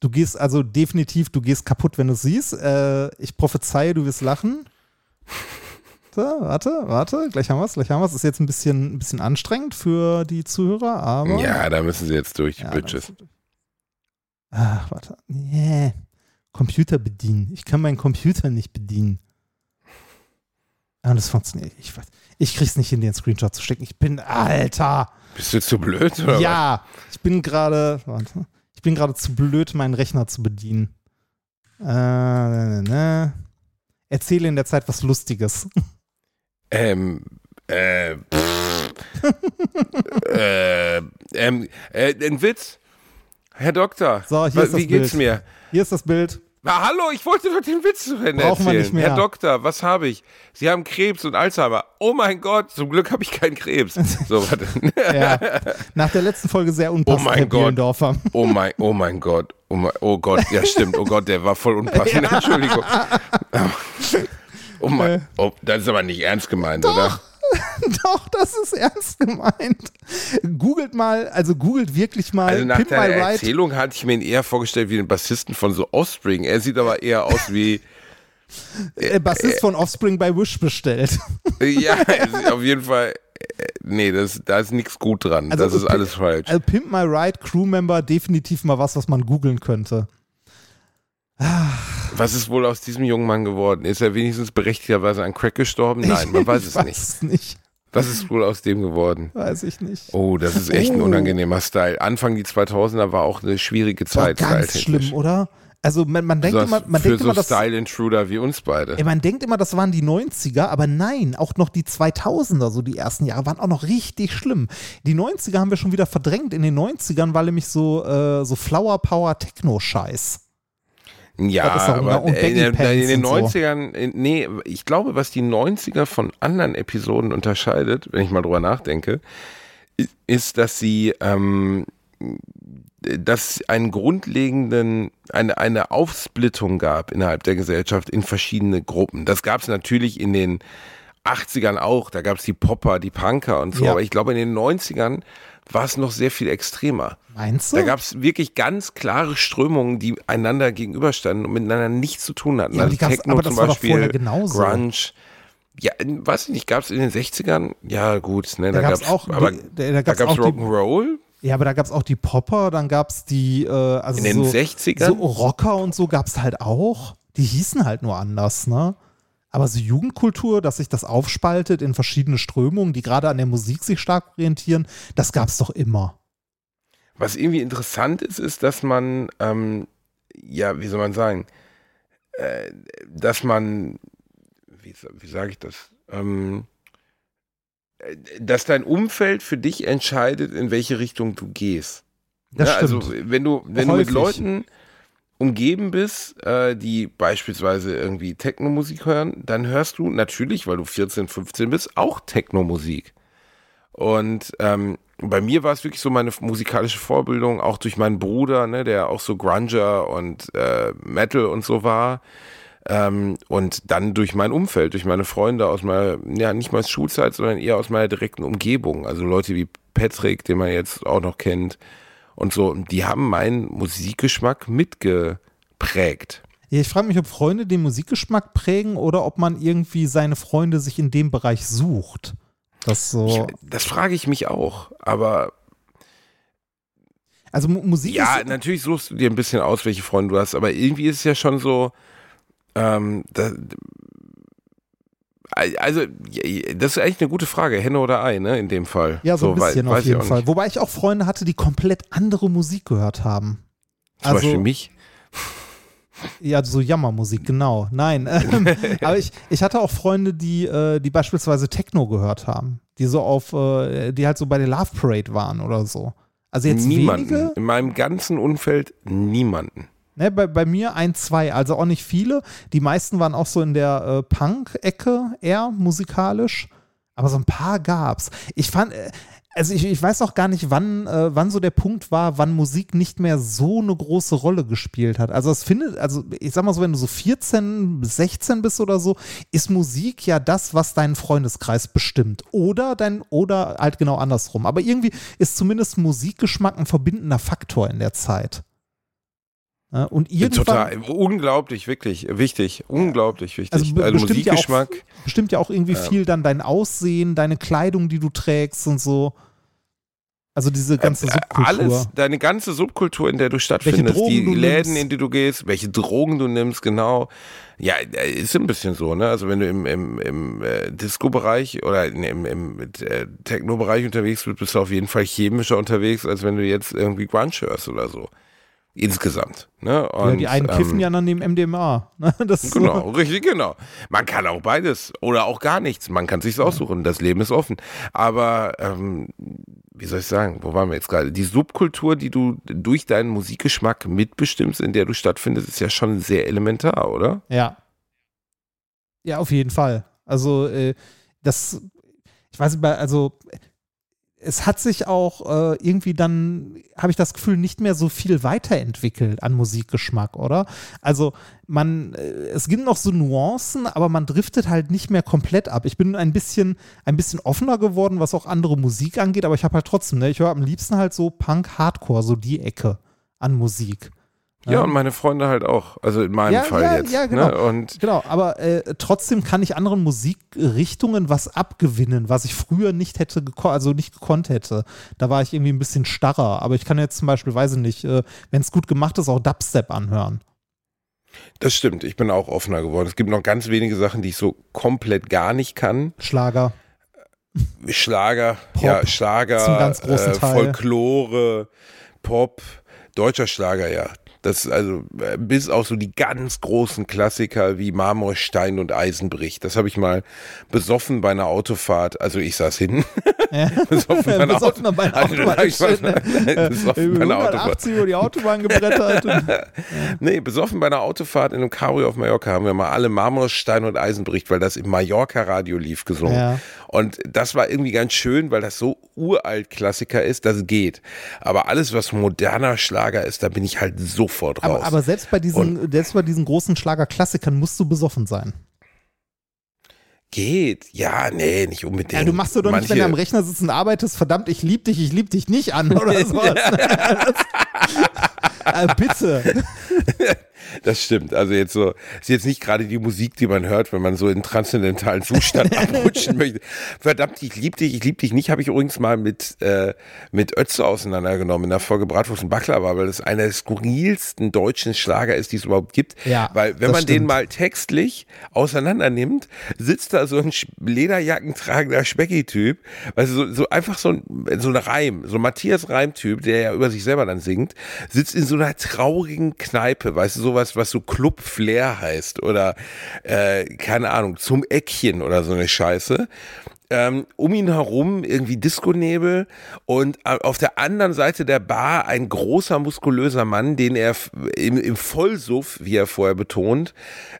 du gehst also definitiv, du gehst kaputt, wenn du es siehst. Äh, ich prophezeie, du wirst lachen. (laughs) Warte, warte, warte, gleich haben wir es, gleich haben wir es. Ist jetzt ein bisschen, ein bisschen anstrengend für die Zuhörer, aber. Ja, da müssen sie jetzt durch, die Ja, Bitches. Ach, warte. Nee. Computer bedienen. Ich kann meinen Computer nicht bedienen. Ah, das funktioniert. Ich, weiß- ich krieg's nicht hin, den Screenshot zu stecken. Ich bin, Alter. Bist du zu blöd? Oder ja, ich bin gerade. Ich bin gerade zu blöd, meinen Rechner zu bedienen. Äh, ne, ne, ne. Erzähle in der Zeit was Lustiges. was? Ähm, äh, pff, (laughs) äh, ähm, äh, ein Witz. Herr Doktor, So, hier wa- ist das wie geht's Bild. mir? Hier ist das Bild. Na, hallo, ich wollte doch den Witz zu Ende Brauchen wir erzählen. nicht mehr. Herr Doktor, was habe ich? Sie haben Krebs und Alzheimer. Oh mein Gott, zum Glück habe ich keinen Krebs. So, (laughs) warte. Ja. Nach der letzten Folge sehr unpassend, Oh mein Herr Gott. Bielendorfer. Oh mein, oh mein Gott. Oh, mein, oh Gott, ja stimmt. Oh Gott, der war voll unpassend. Entschuldigung. (laughs) Oh mein, oh, das ist aber nicht ernst gemeint, oder? (laughs) Doch, das ist ernst gemeint. Googelt mal, also googelt wirklich mal Also nach Pimp deiner. Erzählung hatte ich mir ihn eher vorgestellt wie den Bassisten von so Offspring. Er sieht aber eher aus wie, (laughs) Äh, Bassist von Offspring bei Wish bestellt. (laughs) ja, auf jeden Fall, äh, nee, das, da ist nichts gut dran. Also, das ist alles falsch. Also Pimp My Ride Crewmember definitiv mal was, was man googeln könnte. Was ist wohl aus diesem jungen Mann geworden? Ist er wenigstens berechtigterweise an Crack gestorben? Nein, man weiß ich es weiß nicht. es nicht. Was ist wohl aus dem geworden? Weiß ich nicht. Oh, das ist echt ein Oh. unangenehmer Style. Anfang die 2000er war auch eine schwierige War Zeit. ganz styltechnisch. schlimm, oder? Also man, man denkt immer, man für denkt so immer, dass Style-Intruder wie uns beide. Ey, man denkt immer, das waren die 90er, aber nein, auch noch die 2000er, so die ersten Jahre, waren auch noch richtig schlimm. Die 90er haben wir schon wieder verdrängt. In den 90ern war nämlich so, äh, so Flower Power Techno-Scheiß. Ja, Das ist aber und in, in den Pants und so. 90ern, in- nee, ich glaube, was die 90er von anderen Episoden unterscheidet, wenn ich mal drüber nachdenke, ist, dass sie, ähm, dass einen grundlegenden, eine, eine Aufsplittung gab innerhalb der Gesellschaft in verschiedene Gruppen. Das gab es natürlich in den 80ern auch, da gab es die Popper, die Punker und so, Ja. aber ich glaube, in den 90ern war es noch sehr viel extremer. Meinst du? Da gab es wirklich ganz klare Strömungen, die einander gegenüberstanden und miteinander nichts zu tun hatten. Ja, also Techno aber das zum Beispiel, genauso. Grunge. Ja, weiß ich nicht, gab es in den 60ern? Ja, gut, ne, Da da, gab's gab's auch- aber die- da- da auch die- Rock'n'Roll ja, aber da gab es auch die Popper, dann gab es die, äh, also in den so, 60ern. so Rocker und so gab es halt auch. Die hießen halt nur anders, ne? Aber so Jugendkultur, dass sich das aufspaltet in verschiedene Strömungen, die gerade an der Musik sich stark orientieren, das gab es doch immer. Was irgendwie interessant ist, ist, dass man, ähm, ja, wie soll man sagen, äh, dass man, wie, wie sage ich das, ähm, äh, dass dein Umfeld für dich entscheidet, in welche Richtung du gehst. Das Ja, stimmt. Also wenn du, wenn du mit. Leuten umgeben bist, äh, die beispielsweise irgendwie Techno-Musik hören, dann hörst du natürlich, weil du 14, 15 bist, auch Techno-Musik. Und ähm, bei mir war es wirklich so meine musikalische Vorbildung, auch durch meinen Bruder, ne, der auch so Grunger und äh, Metal und so war. Ähm, und dann durch mein Umfeld, durch meine Freunde aus meiner, ja, nicht mal Schulzeit, sondern eher aus meiner direkten Umgebung. Also Leute wie Patrick, den man jetzt auch noch kennt und so. Die haben meinen Musikgeschmack mitgeprägt. Ja, ich frage mich, ob Freunde den Musikgeschmack prägen oder ob man irgendwie seine Freunde sich in dem Bereich sucht. Das so. Ich, das frage ich mich auch. Aber also Mu- Musik ja, ist. natürlich suchst du dir ein bisschen aus, welche Freunde du hast. Aber irgendwie ist es ja schon so, ähm, da, also, das ist eigentlich eine gute Frage, Henne oder Ei, ne, in dem Fall. Ja, so ein wei- bisschen weiß auf jeden Fall. Wobei ich auch Freunde hatte, die komplett andere Musik gehört haben. Zum Also- Beispiel mich. Ja, so Jammermusik, genau. Nein. Ähm, (laughs) aber ich, ich hatte auch Freunde, die, äh, die beispielsweise Techno gehört haben. Die so auf, äh, die halt so bei der Love Parade waren oder so. Also jetzt Niemanden. wenige. In meinem ganzen Umfeld niemanden. Ne, bei, bei mir ein, zwei, also auch nicht viele. Die meisten waren auch so in der äh, Punk-Ecke eher musikalisch. Aber so ein paar gab's. Ich fand, äh, also ich, ich weiß auch gar nicht, wann, äh, wann so der Punkt war, wann Musik nicht mehr so eine große Rolle gespielt hat. Also es findet, also ich sag mal so, wenn du so 14 bis 16 bist oder so, ist Musik ja das, was deinen Freundeskreis bestimmt. Oder dein, oder halt genau andersrum. Aber irgendwie ist zumindest Musikgeschmack ein verbindender Faktor in der Zeit. Ja, und irgendwann, Total, unglaublich, wirklich, wichtig, unglaublich wichtig. Also be- bestimmt ja auch- Musikgeschmack. bestimmt ja auch irgendwie viel dann dein Aussehen, deine Kleidung, die du trägst und so. Also diese ganze Äh, Subkultur. Alles, deine ganze Subkultur, in der du stattfindest, die du Läden, nimmst. in die du gehst, welche Drogen du nimmst, genau. Ja, äh, ist ein bisschen so, ne? Also wenn du im, im, im äh, Disco-Bereich oder im, im äh, Techno-Bereich unterwegs bist, bist du auf jeden Fall chemischer unterwegs, als wenn du jetzt irgendwie Grunge hörst oder so. Insgesamt. Ne? ja, Und, die einen kiffen, ähm, die anderen nehmen MDMA. Genau, so. richtig, genau. Man kann auch beides oder auch gar nichts. Man kann sich's aussuchen. Das Leben ist offen. Aber ähm, wie soll ich sagen? Wo waren wir jetzt gerade? Die Subkultur, die du durch deinen Musikgeschmack mitbestimmst, in der du stattfindest, ist ja schon sehr elementar, oder? Ja. Ja, auf jeden Fall. Also, äh, das, ich weiß nicht, also, es hat sich auch äh, irgendwie dann, habe ich das Gefühl, nicht mehr so viel weiterentwickelt an Musikgeschmack, oder? Also man, äh, es gibt noch so Nuancen, aber man driftet halt nicht mehr komplett ab. Ich bin ein bisschen, ein bisschen offener geworden, was auch andere Musik angeht, aber ich habe halt trotzdem, ne, ich höre am liebsten halt so Punk, Hardcore, so die Ecke an Musik. Ja, und meine Freunde halt auch. Also in meinem Ja, Fall ja, jetzt. ja, genau. Ne? Und Genau, aber äh, trotzdem kann ich anderen Musikrichtungen was abgewinnen, was ich früher nicht hätte, also nicht gekonnt hätte. Da war ich irgendwie ein bisschen starrer. Aber ich kann jetzt zum Beispiel, weiß ich nicht, äh, wenn es gut gemacht ist, auch Dubstep anhören. das stimmt, ich bin auch offener geworden. Es gibt noch ganz wenige Sachen, die ich so komplett gar nicht kann. Schlager. Schlager, Pop ja, Schlager, zum ganz großen äh, Teil. Folklore, Pop, deutscher Schlager, ja. Das also äh, bis auf so die ganz großen Klassiker wie Marmor, Stein und Eisen bricht. Das habe ich mal besoffen bei einer Autofahrt. Also ich saß hinten. (laughs) Ja. (laughs) besoffen bei einer Besoffen Auto- bei einer Also, Autobahn. (laughs) besoffen bei einer Autofahrt. 180 über die Autobahn gebrettert. Nee, besoffen bei einer Autofahrt in einem Cabrio auf Mallorca haben wir mal alle Marmor, Stein und Eisen bricht, weil das im Mallorca-Radio lief gesungen. Ja. Und das war irgendwie ganz schön, weil das so uralt Klassiker ist, dass es geht. Aber alles, was moderner Schlager ist, da bin ich halt sofort raus. aber, aber selbst bei diesen, selbst bei diesen großen Schlagerklassikern musst du besoffen sein. geht. Ja, nee, nicht unbedingt. Ja, du machst du doch nicht, wenn du am Rechner sitzt und arbeitest, verdammt, ich lieb dich, ich lieb dich nicht an oder (laughs) sowas. (laughs) (laughs) äh, bitte. (laughs) Das stimmt. Also jetzt so, ist jetzt nicht gerade die Musik, die man hört, wenn man so in transzendentalen Zustand (laughs) abrutschen möchte. Verdammt, ich lieb dich, ich lieb dich nicht, habe ich übrigens mal mit, äh, mit Ötze auseinandergenommen in der Folge Bratwurst und Baklava, weil das einer der skurrilsten deutschen Schlager ist, die es überhaupt gibt. Ja, weil wenn man den stimmt. mal textlich auseinander nimmt, sitzt da so ein Sch- Lederjacken tragender Specki-Typ, also so, so einfach so ein, so ein Reim, so ein Matthias Reim-Typ, der ja über sich selber dann singt, sitzt in so einer traurigen Kneipe, weißt du, sowas, was so Club Flair heißt oder äh, keine Ahnung, zum Eckchen oder so eine Scheiße. Ähm, um ihn herum irgendwie Disco-Nebel und auf der anderen Seite der Bar ein großer, muskulöser Mann, den er im, im Vollsuff, wie er vorher betont,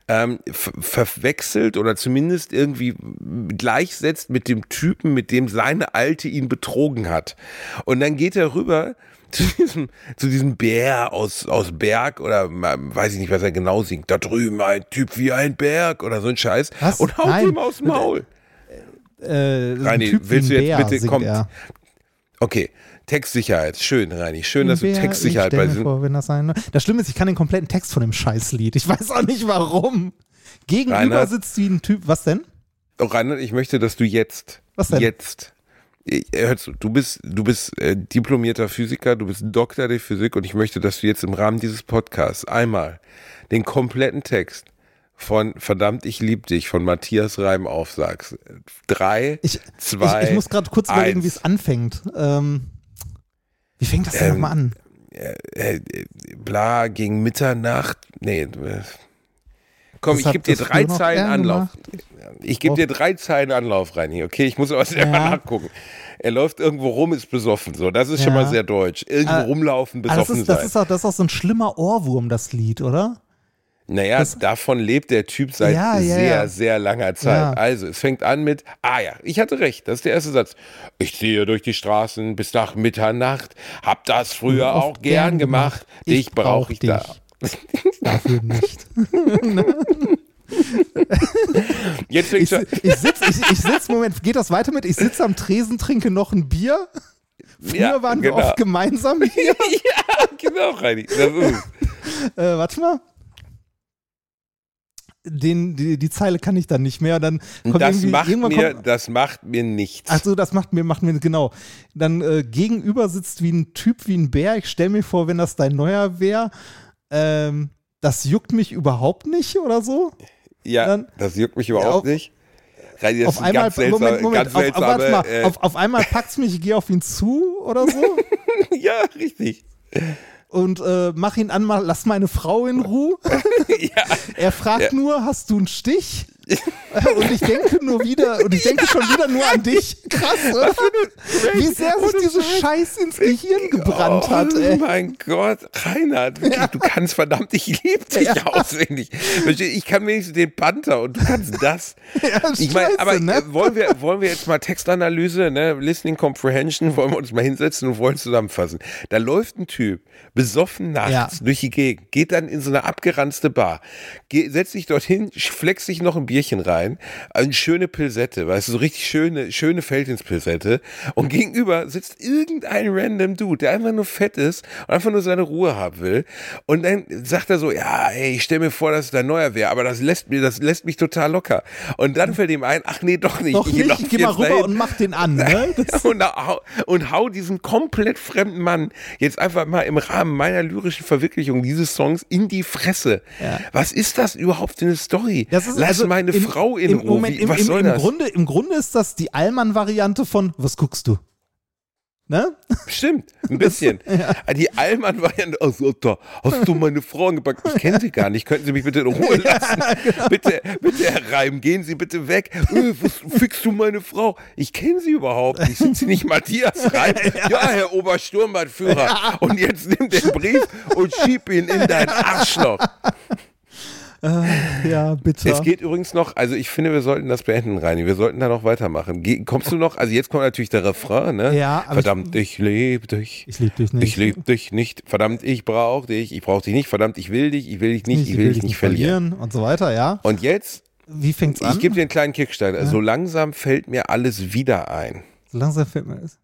ähm, verwechselt oder zumindest irgendwie gleichsetzt mit dem Typen, mit dem seine Alte ihn betrogen hat. Und dann geht er rüber (laughs) zu diesem, zu diesem Bär aus, aus Berg oder weiß ich nicht, was er genau singt. Da drüben ein Typ wie ein Berg oder so ein Scheiß Was? und haut Nein. ihm aus dem Maul. Äh, ein Reini, Typ willst du jetzt Bär bitte, singt kommt. er. Okay, Textsicherheit. Schön, Reini. Schön, dass du Bär, Textsicherheit ich bei mir vor, wenn das sein Das Schlimme ist, ich kann den kompletten Text von dem Scheißlied. Ich weiß auch nicht warum. Gegenüber Reinhard? sitzt wie ein Typ. Was denn? Oh, Reinhard, ich möchte, dass du jetzt, Was denn? jetzt, äh, hör zu, du bist, du bist äh, diplomierter Physiker, du bist Doktor der Physik und ich möchte, dass du jetzt im Rahmen dieses Podcasts einmal den kompletten Text von Verdammt, ich lieb dich von Matthias Reim aufsagst. Drei, Ich, zwei, ich, ich muss gerade kurz überlegen, eins. wie es anfängt. Ähm, wie fängt das denn Ähm, nochmal an? äh, äh, bla gegen Mitternacht. Nee. äh, Komm, Das ich gebe dir drei Zeilen Anlauf. Ich gebe Oh. dir drei Zeilen Anlauf, Reini. Okay, ich muss aber selber Ja. nachgucken. Er läuft irgendwo rum, ist besoffen. So, das ist schon Ja. mal sehr deutsch. Irgendwo Ah, rumlaufen, Ah, das, besoffen ist, das, sein. ist auch, das ist auch so ein schlimmer Ohrwurm, das Lied, oder? naja, das- davon lebt der Typ seit Ja, sehr, ja. sehr langer Zeit. Ja. Also, es fängt an mit, ah ja, ich hatte recht, das ist der erste Satz. Ich ziehe durch die Straßen bis nach Mitternacht, hab das früher Oft auch gern gemacht, dich brauche ich da. Dafür nicht. (laughs) (laughs) (laughs) Jetzt Ich, ich sitze, ich, ich sitz, Moment, geht das weiter mit? Ich sitze am Tresen, trinke noch ein Bier. Früher Ja, waren wir genau. oft gemeinsam (laughs) hier. ja, genau, Reini. Das ist es. Äh, warte mal. Den, die, die Zeile kann ich dann nicht mehr. Dann kommt Das macht, mir, kommt, das macht mir nichts. Ach so, das macht mir, macht mir, genau. Dann äh, gegenüber sitzt wie ein Typ, wie ein Bär. Ich stell mir vor, wenn das dein neuer wäre, ähm, das juckt mich überhaupt nicht oder so. Ja, dann- das juckt mich überhaupt auf- nicht. Reini, das auf einmal, ganz seltsam, Moment, Moment, auf, seltsame, warte mal, äh, auf, auf einmal packt's mich, ich gehe auf ihn zu oder so (laughs) ja, richtig. und äh, mach ihn an, lass meine Frau in Ruhe. (laughs) ja, Er fragt Ja. nur, hast du einen Stich? (laughs) Und ich denke nur wieder, und ich denke schon wieder nur an dich. Krass, oder? Wie sehr sich diese Scheiß ins Gehirn gebrannt hat, Oh mein Gott, Reinhard, wirklich, du kannst verdammt, ich liebe dich Ja. auswendig. Ich kann wenigstens den Panther und du kannst das. (laughs) Ja, Ich meine, aber ne? äh, wollen, wir, wollen wir jetzt mal Textanalyse, ne, Listening Comprehension, wollen wir uns mal hinsetzen und wollen zusammenfassen. Da läuft ein Typ, besoffen nachts Ja. durch die Gegend, geht dann in so eine abgeranzte Bar, geht, setzt sich dorthin, flext sich noch ein Bierchen rein, eine schöne Pilsette, weißt du, so richtig schöne, schöne Feldins-Pilsette und gegenüber sitzt irgendein random Dude, der einfach nur fett ist und einfach nur seine Ruhe haben will und dann sagt er so, ja, ey, ich stell mir vor, dass es dein neuer wäre, aber das lässt mir, das lässt mich total locker. Und dann fällt ihm ein, ach nee, doch nicht. Doch nicht, lauf ich geh mal rüber dahin. und mach den an, ne? (laughs) Und, hau, und hau diesen komplett fremden Mann jetzt einfach mal im Rahmen meiner lyrischen Verwirklichung dieses Songs in die Fresse. Ja. Was ist das überhaupt für eine Story? das ist Lass also meine im- Frau in im Ruhe. Moment, im, was soll im das? Grunde, Im Grunde ist das die Allmann-Variante von Was guckst du? Ne? Stimmt, ein bisschen. (laughs) Die Allmann-Variante, oh, da hast du meine Frau angepackt. Ich kenne sie gar nicht. Könnten Sie mich bitte in Ruhe (laughs) lassen? genau. Bitte, bitte, Herr Reim, gehen Sie bitte weg. Äh, was fickst du meine Frau? Ich kenne sie überhaupt nicht. Sind Sie nicht Matthias (laughs) Reim? Ja, Herr Obersturmbannführer. Und jetzt nimm den Brief und schieb ihn in dein Arschloch. Ja, bitte. Es geht übrigens noch, also ich finde, wir sollten das beenden, Reini. Wir sollten da noch weitermachen. Ge kommst du noch? Also jetzt kommt natürlich der Refrain, ne? Ja, aber Verdammt, ich, liebe dich. Ich lieb dich nicht. Ich liebe dich nicht. Verdammt, ich brauche dich. Ich brauche dich nicht. Verdammt, ich will dich. Ich will dich nicht. Ich, will dich nicht verlieren. und so weiter, ja. Und jetzt, Wie fängt's an? ich gebe dir einen kleinen Kickstein. So langsam fällt mir alles wieder ein. So langsam fällt mir das.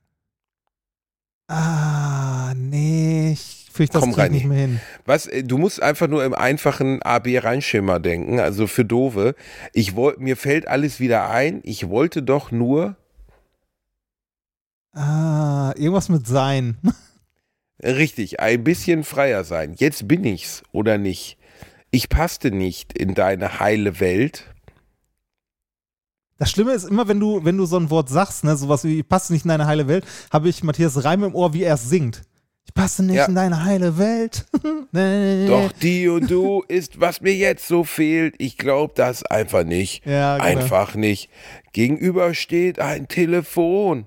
Ah, nee, ich fürchte, das Komm, krieg nicht mehr hin. Was, äh, du musst einfach nur im einfachen AB-Reinschema denken, also für Dove. Ich wollte, mir fällt alles wieder ein. Ich wollte doch nur, Ah, irgendwas mit sein. Richtig, ein bisschen freier sein. Jetzt bin ich's oder nicht. Ich passte nicht in deine heile Welt. Das Schlimme ist immer, wenn du, wenn du so ein Wort sagst, ne, sowas wie passt nicht in deine heile Welt, habe ich Matthias Reim im Ohr, wie er es singt. Ich passe nicht Ja. in deine heile Welt. (laughs) nee. Doch die und du ist, was mir jetzt so fehlt. Ich glaube das einfach nicht. Ja, genau. Einfach nicht. Gegenüber steht ein Telefon.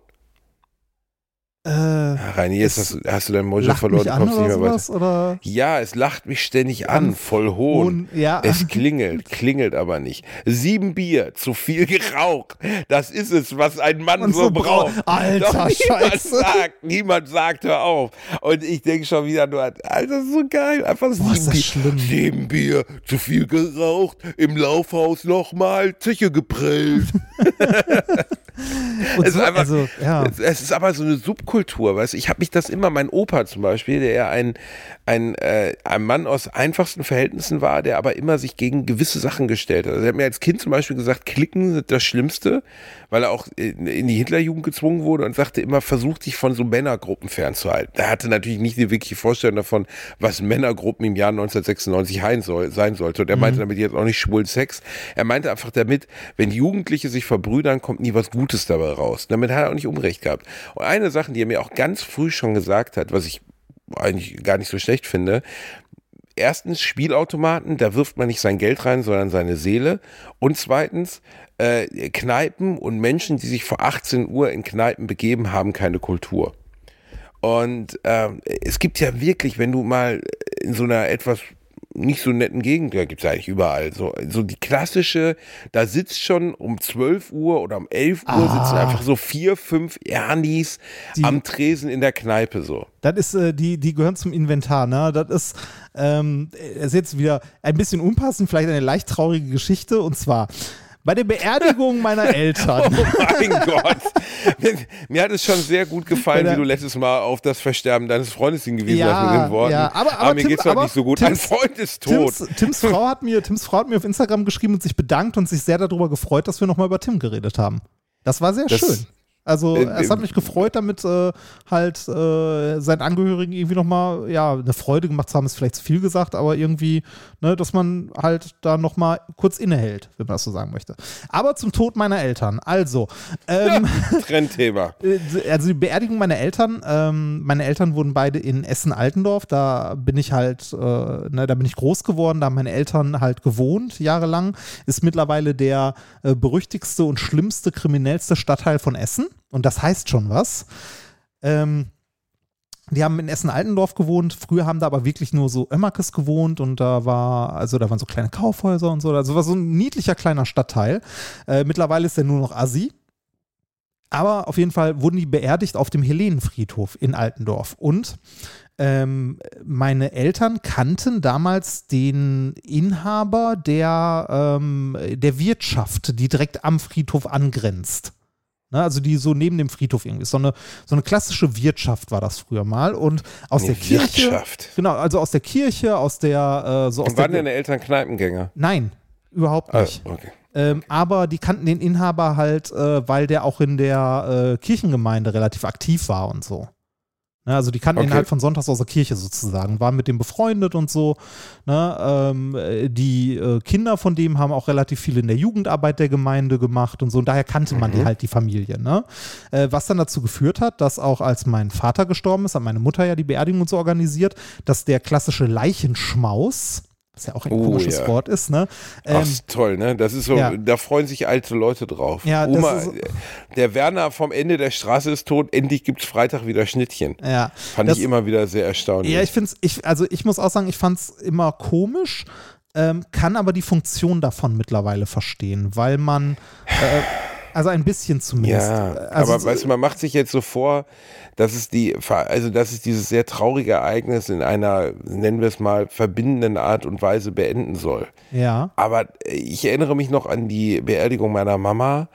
Äh, Reini, jetzt hast, du- hast du dein Mojo verloren, an kommst nicht mehr weiter. Oder? Ja, es lacht mich ständig an, voll hohn. Ja. Es klingelt, klingelt aber nicht. Sieben Bier, zu viel geraucht. Das ist es, was ein Mann Und so, so braucht. Alter, Doch niemand Scheiße. sagt, niemand sagt, hör auf. Und ich denke schon wieder nur, Alter, das ist so geil. Einfach Boah, sieben Bier. schlimm. Sieben Bier, zu viel geraucht, im Laufhaus nochmal Zeche geprellt. (laughs) Es so, ist einfach- also, ja. Es ist aber so eine Subkultur, weißt du? Ich habe mich das immer, mein Opa zum Beispiel, der ja ein, ein, äh, ein Mann aus einfachsten Verhältnissen war, der aber immer sich gegen gewisse Sachen gestellt hat. Also er hat mir als Kind zum Beispiel gesagt, Klicken sind das Schlimmste, weil er auch in, die Hitlerjugend gezwungen wurde und sagte immer, versucht sich von so Männergruppen fernzuhalten. Er hatte natürlich nicht die wirkliche Vorstellung davon, was Männergruppen im Jahr 1996 sein, soll, sein sollte. Und er meinte damit jetzt auch nicht schwulen Sex. Er meinte einfach damit, wenn Jugendliche sich verbrüdern, kommt nie was Gutes dabei raus. Damit hat er auch nicht Unrecht gehabt. Und eine Sache, die er mir auch ganz früh schon gesagt hat, was ich eigentlich gar nicht so schlecht finde, erstens Spielautomaten, da wirft man nicht sein Geld rein, sondern seine Seele. Und zweitens äh, Kneipen und Menschen, die sich vor 18 Uhr in Kneipen begeben, haben keine Kultur. Und ähm, es gibt ja wirklich, wenn du mal in so einer etwas nicht so netten Gegend, da gibt es eigentlich überall, so, so die klassische, da sitzt schon um 12 Uhr oder um 11 Uhr sitzen Ah. einfach so vier, fünf Ernis Die- am Tresen in der Kneipe so. Das ist, äh, die, die gehören zum Inventar, ne? Das ist, ähm, ist jetzt wieder ein bisschen unpassend, vielleicht eine leicht traurige Geschichte. Und zwar bei der Beerdigung meiner (laughs) Eltern. Oh mein Gott. Mir hat es schon sehr gut gefallen, Bei wie der- du letztes Mal auf das Versterben deines Freundes hingewiesen Ja, hast mit den Worten. ja, aber- aber mir Tim- geht's heute aber nicht so gut. Tims- Ein Freund ist tot. Tims, Tims, Frau hat mir, Tims Frau hat mir auf Instagram geschrieben und sich bedankt und sich sehr darüber gefreut, dass wir nochmal über Tim geredet haben. Das war sehr Das- schön. Also Äh, es äh, hat mich gefreut, damit äh, halt äh, seinen Angehörigen irgendwie nochmal, ja, eine Freude gemacht zu haben, ist vielleicht zu viel gesagt, aber irgendwie, ne, dass man halt da nochmal kurz innehält, wenn man das so sagen möchte. Aber zum Tod meiner Eltern. Also, ähm, (laughs) Trendthema. (laughs) äh, also die Beerdigung meiner Eltern, ähm, meine Eltern wurden beide in Essen-Altendorf, da bin ich halt, äh, ne, da bin ich groß geworden, da haben meine Eltern halt gewohnt, jahrelang, ist mittlerweile der äh, berüchtigste und schlimmste, kriminellste Stadtteil von Essen und das heißt schon was. Ähm, die haben in Essen-Altendorf gewohnt. Früher haben da aber wirklich nur so Ömmerkes gewohnt und da war, also da waren so kleine Kaufhäuser und so. Also war so ein niedlicher kleiner Stadtteil. Äh, mittlerweile ist der nur noch Assi. Aber auf jeden Fall wurden die beerdigt auf dem Helenenfriedhof in Altendorf. Und ähm, meine Eltern kannten damals den Inhaber der, ähm, der Wirtschaft, die direkt am Friedhof angrenzt. Ne, also die so neben dem Friedhof irgendwie ist. So eine, so eine klassische Wirtschaft war das früher mal. Und aus Eine der Kirche. Wirtschaft. Genau, also aus der Kirche, aus der, äh, so aus Und waren der. deine Eltern Kneipengänger? Nein, überhaupt Ah, nicht. okay. Ähm, aber die kannten den Inhaber halt, äh, weil der auch in der äh, Kirchengemeinde relativ aktiv war und so. Ne, also die kannten ihn Okay. halt von sonntags aus der Kirche sozusagen, waren mit dem befreundet und so. Ne, ähm, äh, die äh, Kinder von dem haben auch relativ viel in der Jugendarbeit der Gemeinde gemacht und so. Und daher kannte man die halt, die Familie. Ne? Äh, was dann dazu geführt hat, dass auch als mein Vater gestorben ist, hat meine Mutter ja die Beerdigung und so organisiert, dass der klassische Leichenschmaus, was ja auch ein Oh, komisches ja. Wort ist, ne? Ach, Ähm, ist toll, ne? Das ist so, ja. da freuen sich alte Leute drauf. Ja, das Oma, ist- der Werner vom Ende der Straße ist tot, endlich gibt's Freitag wieder Schnittchen. ja. Fand Das- ich immer wieder sehr erstaunlich. Ja, ich finde es, ich, also ich muss auch sagen, ich fand es immer komisch, ähm, kann aber die Funktion davon mittlerweile verstehen, weil man, äh, also ein bisschen zumindest. Ja, also, aber weißt du, man macht sich jetzt so vor, dass es die, also dass es dieses sehr traurige Ereignis in einer, nennen wir es mal, verbindenden Art und Weise beenden soll. ja, Aber ich erinnere mich noch an die Beerdigung meiner Mama,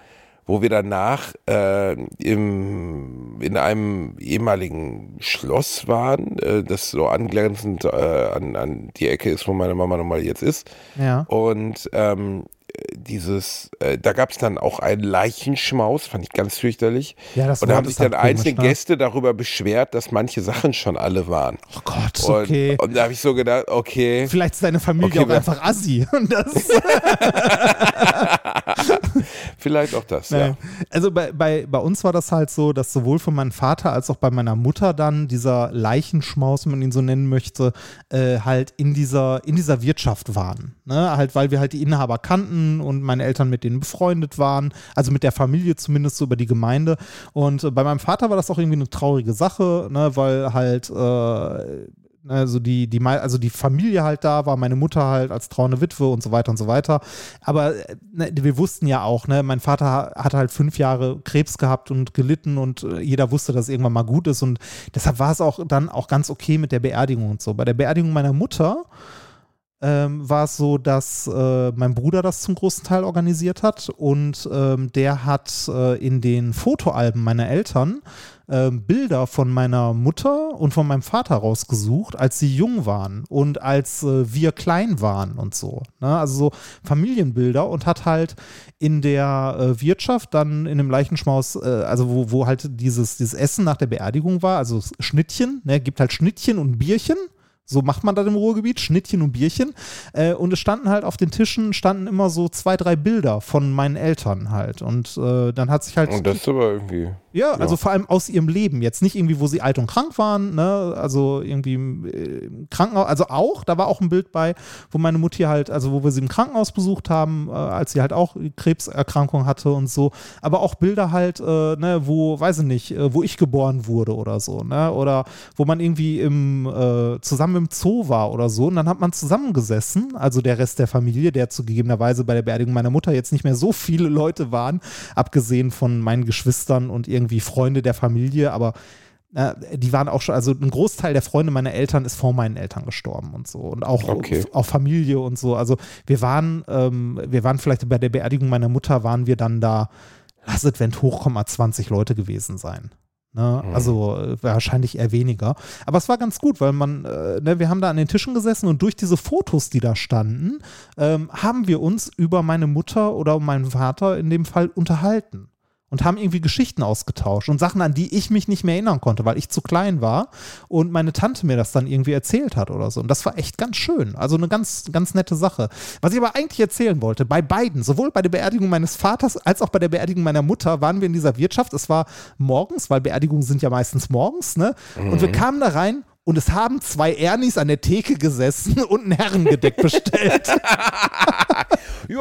wo wir danach äh, im, in einem ehemaligen Schloss waren, äh, das so angrenzend äh, an, an die Ecke ist, wo meine Mama nochmal jetzt ist. ja. Und ähm, dieses, äh, da gab es dann auch einen Leichenschmaus, fand ich ganz fürchterlich. Ja, das Und da haben sich dann einzelne komisch, ne? Gäste darüber beschwert, dass manche Sachen schon alle waren. Oh Gott, Und, okay. und da habe ich so gedacht, okay, Vielleicht ist deine Familie Okay, auch einfach assi. (laughs) Und das, (laughs) (laughs) vielleicht auch das, Nein. ja. Also bei, bei, bei uns war das halt so, dass sowohl von meinem Vater als auch bei meiner Mutter dann dieser Leichenschmaus, wenn man ihn so nennen möchte, äh, halt in dieser, in dieser Wirtschaft waren. Ne? Halt, weil wir halt die Inhaber kannten und meine Eltern mit denen befreundet waren, also mit der Familie zumindest so über die Gemeinde. Und äh, bei meinem Vater war das auch irgendwie eine traurige Sache, ne? weil halt äh, also die, die, also die Familie halt da war, meine Mutter halt als trauernde Witwe und so weiter und so weiter. Aber ne, wir wussten ja auch, ne, mein Vater ha- hat halt fünf Jahre Krebs gehabt und gelitten und äh, jeder wusste, dass irgendwann mal gut ist. Und deshalb war es auch dann auch ganz okay mit der Beerdigung und so. Bei der Beerdigung meiner Mutter ähm, war es so, dass äh, mein Bruder das zum großen Teil organisiert hat und ähm, der hat äh, in den Fotoalben meiner Eltern ähm, Bilder von meiner Mutter und von meinem Vater rausgesucht, als sie jung waren und als äh, wir klein waren und so. Ne? Also so Familienbilder und hat halt in der äh, Wirtschaft dann in dem Leichenschmaus, äh, also wo, wo halt dieses, dieses Essen nach der Beerdigung war, also Schnittchen, ne? gibt halt Schnittchen und Bierchen. So macht man das im Ruhrgebiet, Schnittchen und Bierchen. Äh, und es standen halt auf den Tischen, standen immer so zwei, drei Bilder von meinen Eltern halt. Und äh, dann hat sich halt. Und das ist aber irgendwie. Ja, also vor allem aus ihrem Leben. Jetzt nicht irgendwie, wo sie alt und krank waren, ne? Also irgendwie im, äh, im Krankenhaus, also auch, da war auch ein Bild bei, wo meine Mutti halt, also wo wir sie im Krankenhaus besucht haben, äh, als sie halt auch Krebserkrankung hatte und so. Aber auch Bilder halt, äh, ne, wo, weiß ich nicht, äh, wo ich geboren wurde oder so, ne? Oder wo man irgendwie im, äh, zusammen im Zoo war oder so. Und dann hat man zusammengesessen, also der Rest der Familie, der zugegebenerweise bei der Beerdigung meiner Mutter jetzt nicht mehr so viele Leute waren, abgesehen von meinen Geschwistern und irgendwie Freunde der Familie, aber äh, die waren auch schon, also ein Großteil der Freunde meiner Eltern ist vor meinen Eltern gestorben und so und auch, Okay. auch Familie und so. Also wir waren, ähm, wir waren vielleicht bei der Beerdigung meiner Mutter waren wir dann da, lass es, wenn hochkommt, mal 20 Leute gewesen sein. Ne? Also äh, wahrscheinlich eher weniger. Aber es war ganz gut, weil man, äh, ne, wir haben da an den Tischen gesessen und durch diese Fotos, die da standen, ähm, haben wir uns über meine Mutter oder meinen Vater in dem Fall unterhalten. Und haben irgendwie Geschichten ausgetauscht und Sachen, an die ich mich nicht mehr erinnern konnte, weil ich zu klein war und meine Tante mir das dann irgendwie erzählt hat oder so. Und das war echt ganz schön. Also eine ganz, ganz nette Sache. Was ich aber eigentlich erzählen wollte, bei beiden, sowohl bei der Beerdigung meines Vaters als auch bei der Beerdigung meiner Mutter, waren wir in dieser Wirtschaft. Es war morgens, weil Beerdigungen sind ja meistens morgens, ne? Und wir kamen da rein und es haben zwei Ernis an der Theke gesessen (laughs) und ein Herrengedeck bestellt. (laughs) Ja,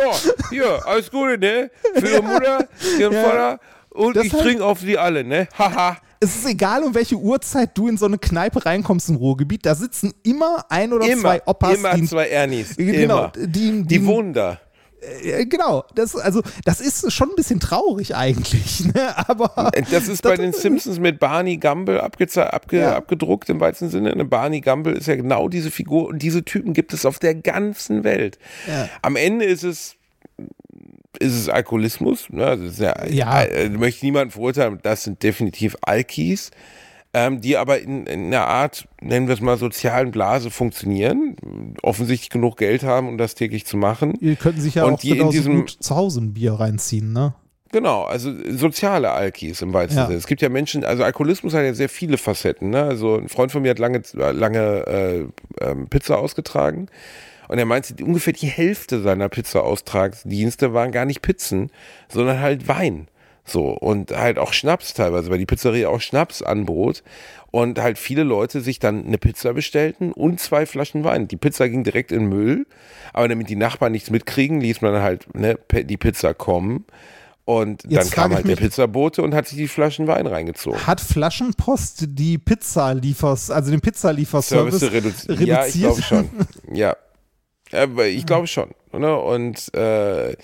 hier, alles Gute, ne? Für Ihre Mutter, Ihren Ja. Vater und Das ich heißt- trinke auf Sie alle, ne? Haha. es ist egal, um welche Uhrzeit du in so eine Kneipe reinkommst im Ruhrgebiet, da sitzen immer ein oder immer, zwei Opas, immer die, zwei Ernis. Genau, immer. die- die, die- wohnen da. Äh, genau, das, also, das ist schon ein bisschen traurig eigentlich, (laughs) ne? aber Das ist bei den Simpsons mit Barney Gumble abge Ja. abgedruckt im weitesten Sinne. Eine Barney Gumble ist ja genau diese Figur und diese Typen gibt es auf der ganzen Welt. Ja. Am Ende ist es ist es Alkoholismus, ne? das ist ja, Ja. Äh, möchte ich niemanden verurteilen, das sind definitiv Alkis, ähm, die aber in, in einer Art, nennen wir es mal, sozialen Blase funktionieren, offensichtlich genug Geld haben, um das täglich zu machen. ihr könnten sich ja Und auch die in diesem- gut zu Hause ein Bier reinziehen, ne? Genau, also soziale Alkis im weitesten Ja. Sinne. Es gibt ja Menschen, also Alkoholismus hat ja sehr viele Facetten. Ne? Also ein Freund von mir hat lange, lange äh, ähm, Pizza ausgetragen und er meinte, die- ungefähr die Hälfte seiner Pizza-Austragsdienste waren gar nicht Pizzen, sondern halt Wein. So, und halt auch Schnaps teilweise, weil die Pizzeria auch Schnaps anbot. Und halt viele Leute sich dann eine Pizza bestellten und zwei Flaschen Wein. Die Pizza ging direkt in Müll, aber damit die Nachbarn nichts mitkriegen, ließ man halt ne, die Pizza kommen. Und dann Jetzt kam halt der Pizzabote und hat sich die Flaschen Wein reingezogen. Hat Flaschenpost die Pizza liefers, also den Pizzalieferservice Service reduzi reduziert? Ja, ich glaube schon. (laughs) Ja. Aber ich glaube schon. Ne? Und äh,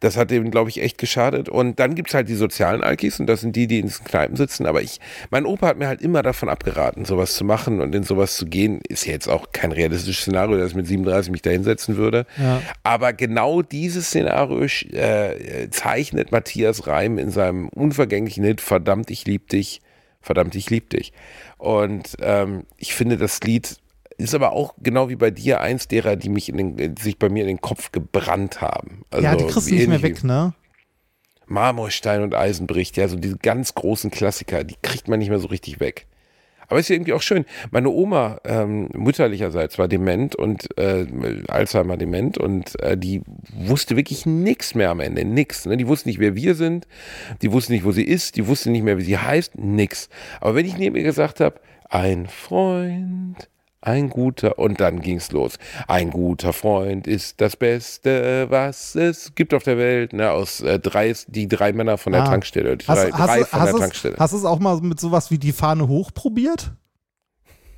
das hat dem, glaube ich, echt geschadet. Und dann gibt's halt die sozialen Alkis und das sind die, die in Kneipen sitzen. Aber ich, mein Opa hat mir halt immer davon abgeraten, sowas zu machen und in sowas zu gehen. Ist ja jetzt auch kein realistisches Szenario, dass ich mit 37 mich da hinsetzen würde. Ja. Aber genau dieses Szenario äh, zeichnet Matthias Reim in seinem unvergänglichen Hit Verdammt, ich lieb dich. Verdammt, ich lieb dich. Und ähm, ich finde, das Lied ist aber auch genau wie bei dir eins derer, die mich in den, sich bei mir in den Kopf gebrannt haben. Also ja, die kriegst du nicht mehr weg, ne? Marmorstein und Eisen bricht, ja, so diese ganz großen Klassiker, die kriegt man nicht mehr so richtig weg. Aber ist ja irgendwie auch schön. Meine Oma ähm, mütterlicherseits war dement und äh, Alzheimer dement und äh, die wusste wirklich nichts mehr am Ende, nix. Ne? Die wusste nicht, wer wir sind, die wusste nicht, wo sie ist, die wusste nicht mehr, wie sie heißt, nix. Aber wenn ich neben ihr gesagt habe, ein Freund, ein guter, und dann ging's los. Ein guter Freund ist das Beste, was es gibt auf der Welt. Ne, aus äh, drei, die drei Männer von der Ah. Tankstelle. Die Hast, drei, hast, drei du- von hast, der es- Tankstelle. hast du es auch mal mit sowas wie die Fahne hoch probiert?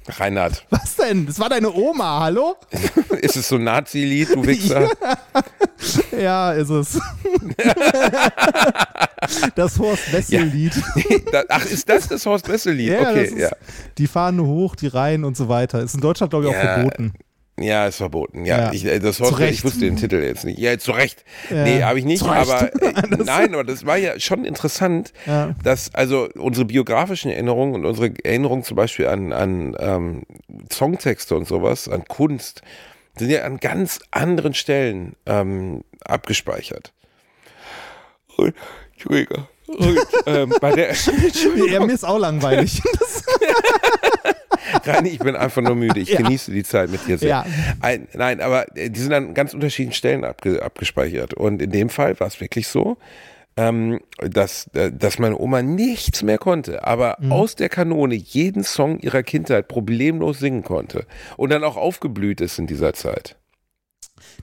Reinhard, Was denn? Das war deine Oma, hallo? (laughs) ist es so ein Nazi-Lied, du Wichser? (laughs) Ja, ist es. (laughs) das Horst Wessel-Lied. Da- Ach, ist das das Horst Wessel-Lied? Ja, okay, ja. Die Fahne hoch, die Reihen und so weiter. Ist in Deutschland, glaube ich, auch Ja, verboten. Ja, ist verboten. Ja, Ja. Ich, äh, das Recht. ich wusste den Titel jetzt nicht. Ja, zu Recht. Ja. Nee, habe ich nicht. Aber (laughs) äh, nein, aber das war ja schon interessant, Ja. dass also unsere biografischen Erinnerungen und unsere Erinnerungen zum Beispiel an, an ähm, Songtexte und sowas, an Kunst, sind ja an ganz anderen Stellen ähm, abgespeichert. Und, Entschuldigung. Und, ähm, bei der, (laughs) Ja, mir ist auch langweilig. (laughs) Reini, ich bin einfach nur müde. Ich (laughs) Ja. genieße die Zeit mit dir sehr. Ja. Ein, nein, aber die sind an ganz unterschiedlichen Stellen abge, abgespeichert. Und in dem Fall war es wirklich so, ähm, dass, äh, dass meine Oma nichts mehr konnte, aber Mhm. aus der Kanone jeden Song ihrer Kindheit problemlos singen konnte. Und dann auch aufgeblüht ist in dieser Zeit.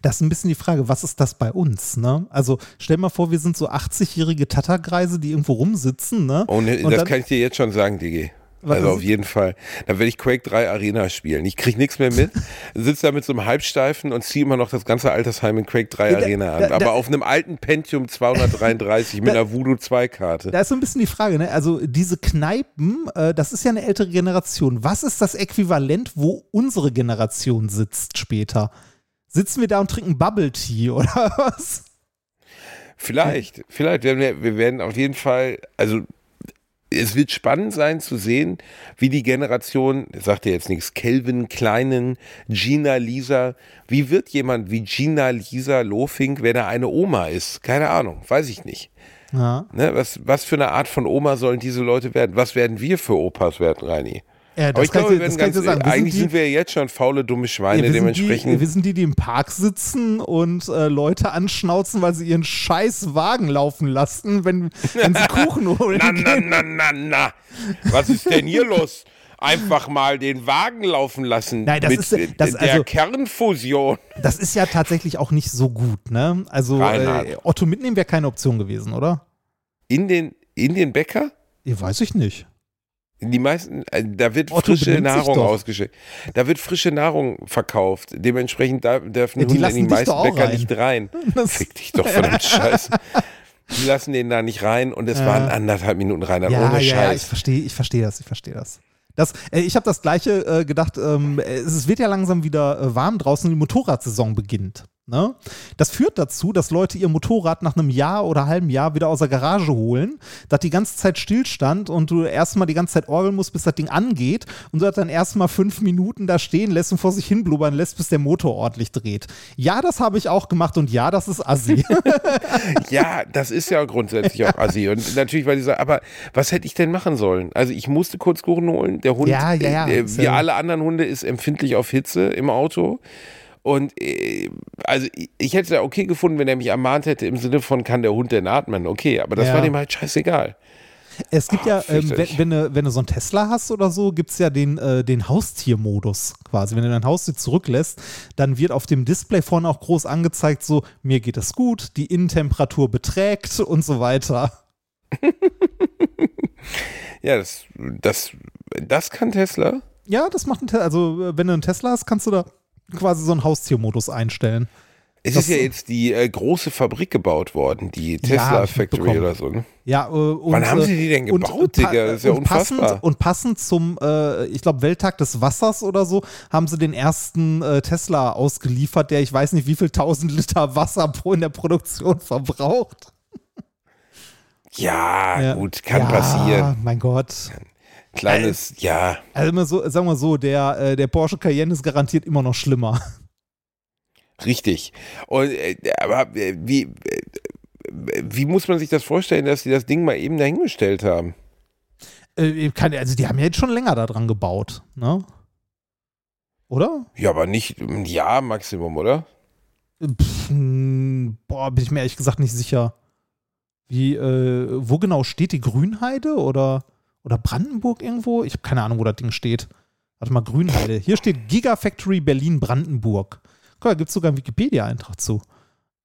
Das ist ein bisschen die Frage, was ist das bei uns, ne? Also stell mal vor, wir sind so 80-jährige Tatterkreise, die irgendwo rumsitzen, ne? Und, Und das kann ich dir jetzt schon sagen, Digi. Was Also auf jeden Fall. Dann werde ich Quake 3 Arena spielen. Ich krieg nichts mehr mit, (laughs) sitze da mit so einem Halbsteifen und ziehe immer noch das ganze Altersheim in Quake 3 Ja, da- Arena an. da- da- aber auf einem alten Pentium 233 mit Da- einer Voodoo 2 Karte. Da ist so ein bisschen die Frage, ne? Also diese Kneipen, äh, das ist ja eine ältere Generation. Was ist das Äquivalent, wo unsere Generation sitzt später? Sitzen wir da und trinken Bubble Tea oder (laughs) was? Vielleicht, vielleicht. werden Wir, wir werden auf jeden Fall, also es wird spannend sein zu sehen, wie die Generation, ich sagte jetzt nichts, Kelvin Kleinen, Gina Lisa, wie wird jemand wie Gina Lisa Lofink, wenn er eine Oma ist? Keine Ahnung, weiß ich nicht. Ja. Ne? Was, was für eine Art von Oma sollen diese Leute werden? Was werden wir für Opas werden, Reini? Ja, Aber ich glaube, wir werden ganz, sagen. Wir eigentlich die- sind wir jetzt schon faule, dumme Ja, Schweine, wir, sind dementsprechend. die, wir sind die, die im Park sitzen und äh, Leute anschnauzen, weil sie ihren scheiß Wagen laufen lassen, wenn, wenn sie (laughs) Kuchen holen. na, na, na, na, na. Was ist denn hier los? Einfach mal den Wagen laufen lassen. Nein, das mit ist, äh, das- der also- Kernfusion. Das ist ja tatsächlich auch nicht so gut, ne? Also äh, Otto mitnehmen wäre keine Option gewesen, oder? In den, in den Bäcker? Ja, weiß ich nicht. Die meisten, äh, da wird Otto frische Nahrung ausgeschickt. Da wird frische Nahrung verkauft. Dementsprechend da dürfen Ja, die Hunde in die meisten Bäcker rein. nicht rein. (laughs) Das, Fick dich doch von dem Scheiß. Die lassen den da nicht rein und es Ja. waren anderthalb Minuten rein, ja, ohne ja, ja, Scheiß. ich verstehe, ich verstehe das, ich verstehe das. Das, äh, ich habe das gleiche äh, gedacht, ähm, es, es wird ja langsam wieder äh, warm draußen, die Motorradsaison beginnt. Ne? Das führt dazu, dass Leute ihr Motorrad nach einem Jahr oder halben Jahr wieder aus der Garage holen, dass die ganze Zeit stillstand und du erstmal die ganze Zeit orgeln musst, bis das Ding angeht und du das dann erstmal fünf Minuten da stehen lässt und vor sich hin blubbern lässt, bis der Motor ordentlich dreht. Ja, das habe ich auch gemacht und ja, das ist assi. (laughs) (laughs) Ja, das ist ja grundsätzlich auch assi. Und natürlich, weil die sagen, aber was hätte ich denn machen sollen? Also ich musste kurz Kuchen holen. Der Hund, Ja, ja, äh, Ist wie alle anderen Hunde, ist empfindlich auf Hitze im Auto. Und äh, also ich, hätte ja okay gefunden, wenn er mich ermahnt hätte im Sinne von, kann der Hund denn atmen? Okay, aber das Ja. war dem halt scheißegal. Es gibt ja, ähm, wenn, wenn, du, wenn du so einen Tesla hast oder so, gibt es ja den, äh, den Haustiermodus quasi. Wenn du dein Haustier zurücklässt, dann wird auf dem Display vorne auch groß angezeigt, so, mir geht es gut, die Innentemperatur beträgt und so weiter. (laughs) Ja, das, das, das kann Tesla. Ja, das macht ein Tesla. Also, wenn du einen Tesla hast, kannst du da quasi so einen Haustiermodus einstellen. Es Das- ist ja jetzt die äh, große Fabrik gebaut worden, die Tesla ich Factory oder so. Ne? Ja, äh, und, Wann haben äh, sie die denn und gebaut, pa- Digga? Das ist ja und passend. Und passend zum, äh, ich glaube, Welttag des Wassers oder so, haben sie den ersten äh, Tesla ausgeliefert, der ich weiß nicht, wie viel tausend Liter Wasser pro in der Produktion verbraucht. Ja, Ja. gut, kann ja, passieren. Mein Gott. Kleines, ja. Also immer so, sagen wir so, der, äh, der Porsche Cayenne ist garantiert immer noch schlimmer. Richtig. Und äh, aber wie, wie muss man sich das vorstellen, dass sie das Ding mal eben dahingestellt haben? Kann, also die haben ja jetzt schon länger daran gebaut, ne? Oder? Ja, aber nicht ein Jahr Maximum, oder? Pff, mh, boah, bin ich mir ehrlich gesagt nicht sicher. Wie, äh, wo genau steht die Grünheide oder, oder Brandenburg irgendwo? Ich habe keine Ahnung, wo das Ding steht. Warte mal, Grünheide. Hier steht Gigafactory Berlin-Brandenburg. Guck, da gibt es sogar einen Wikipedia-Eintrag zu.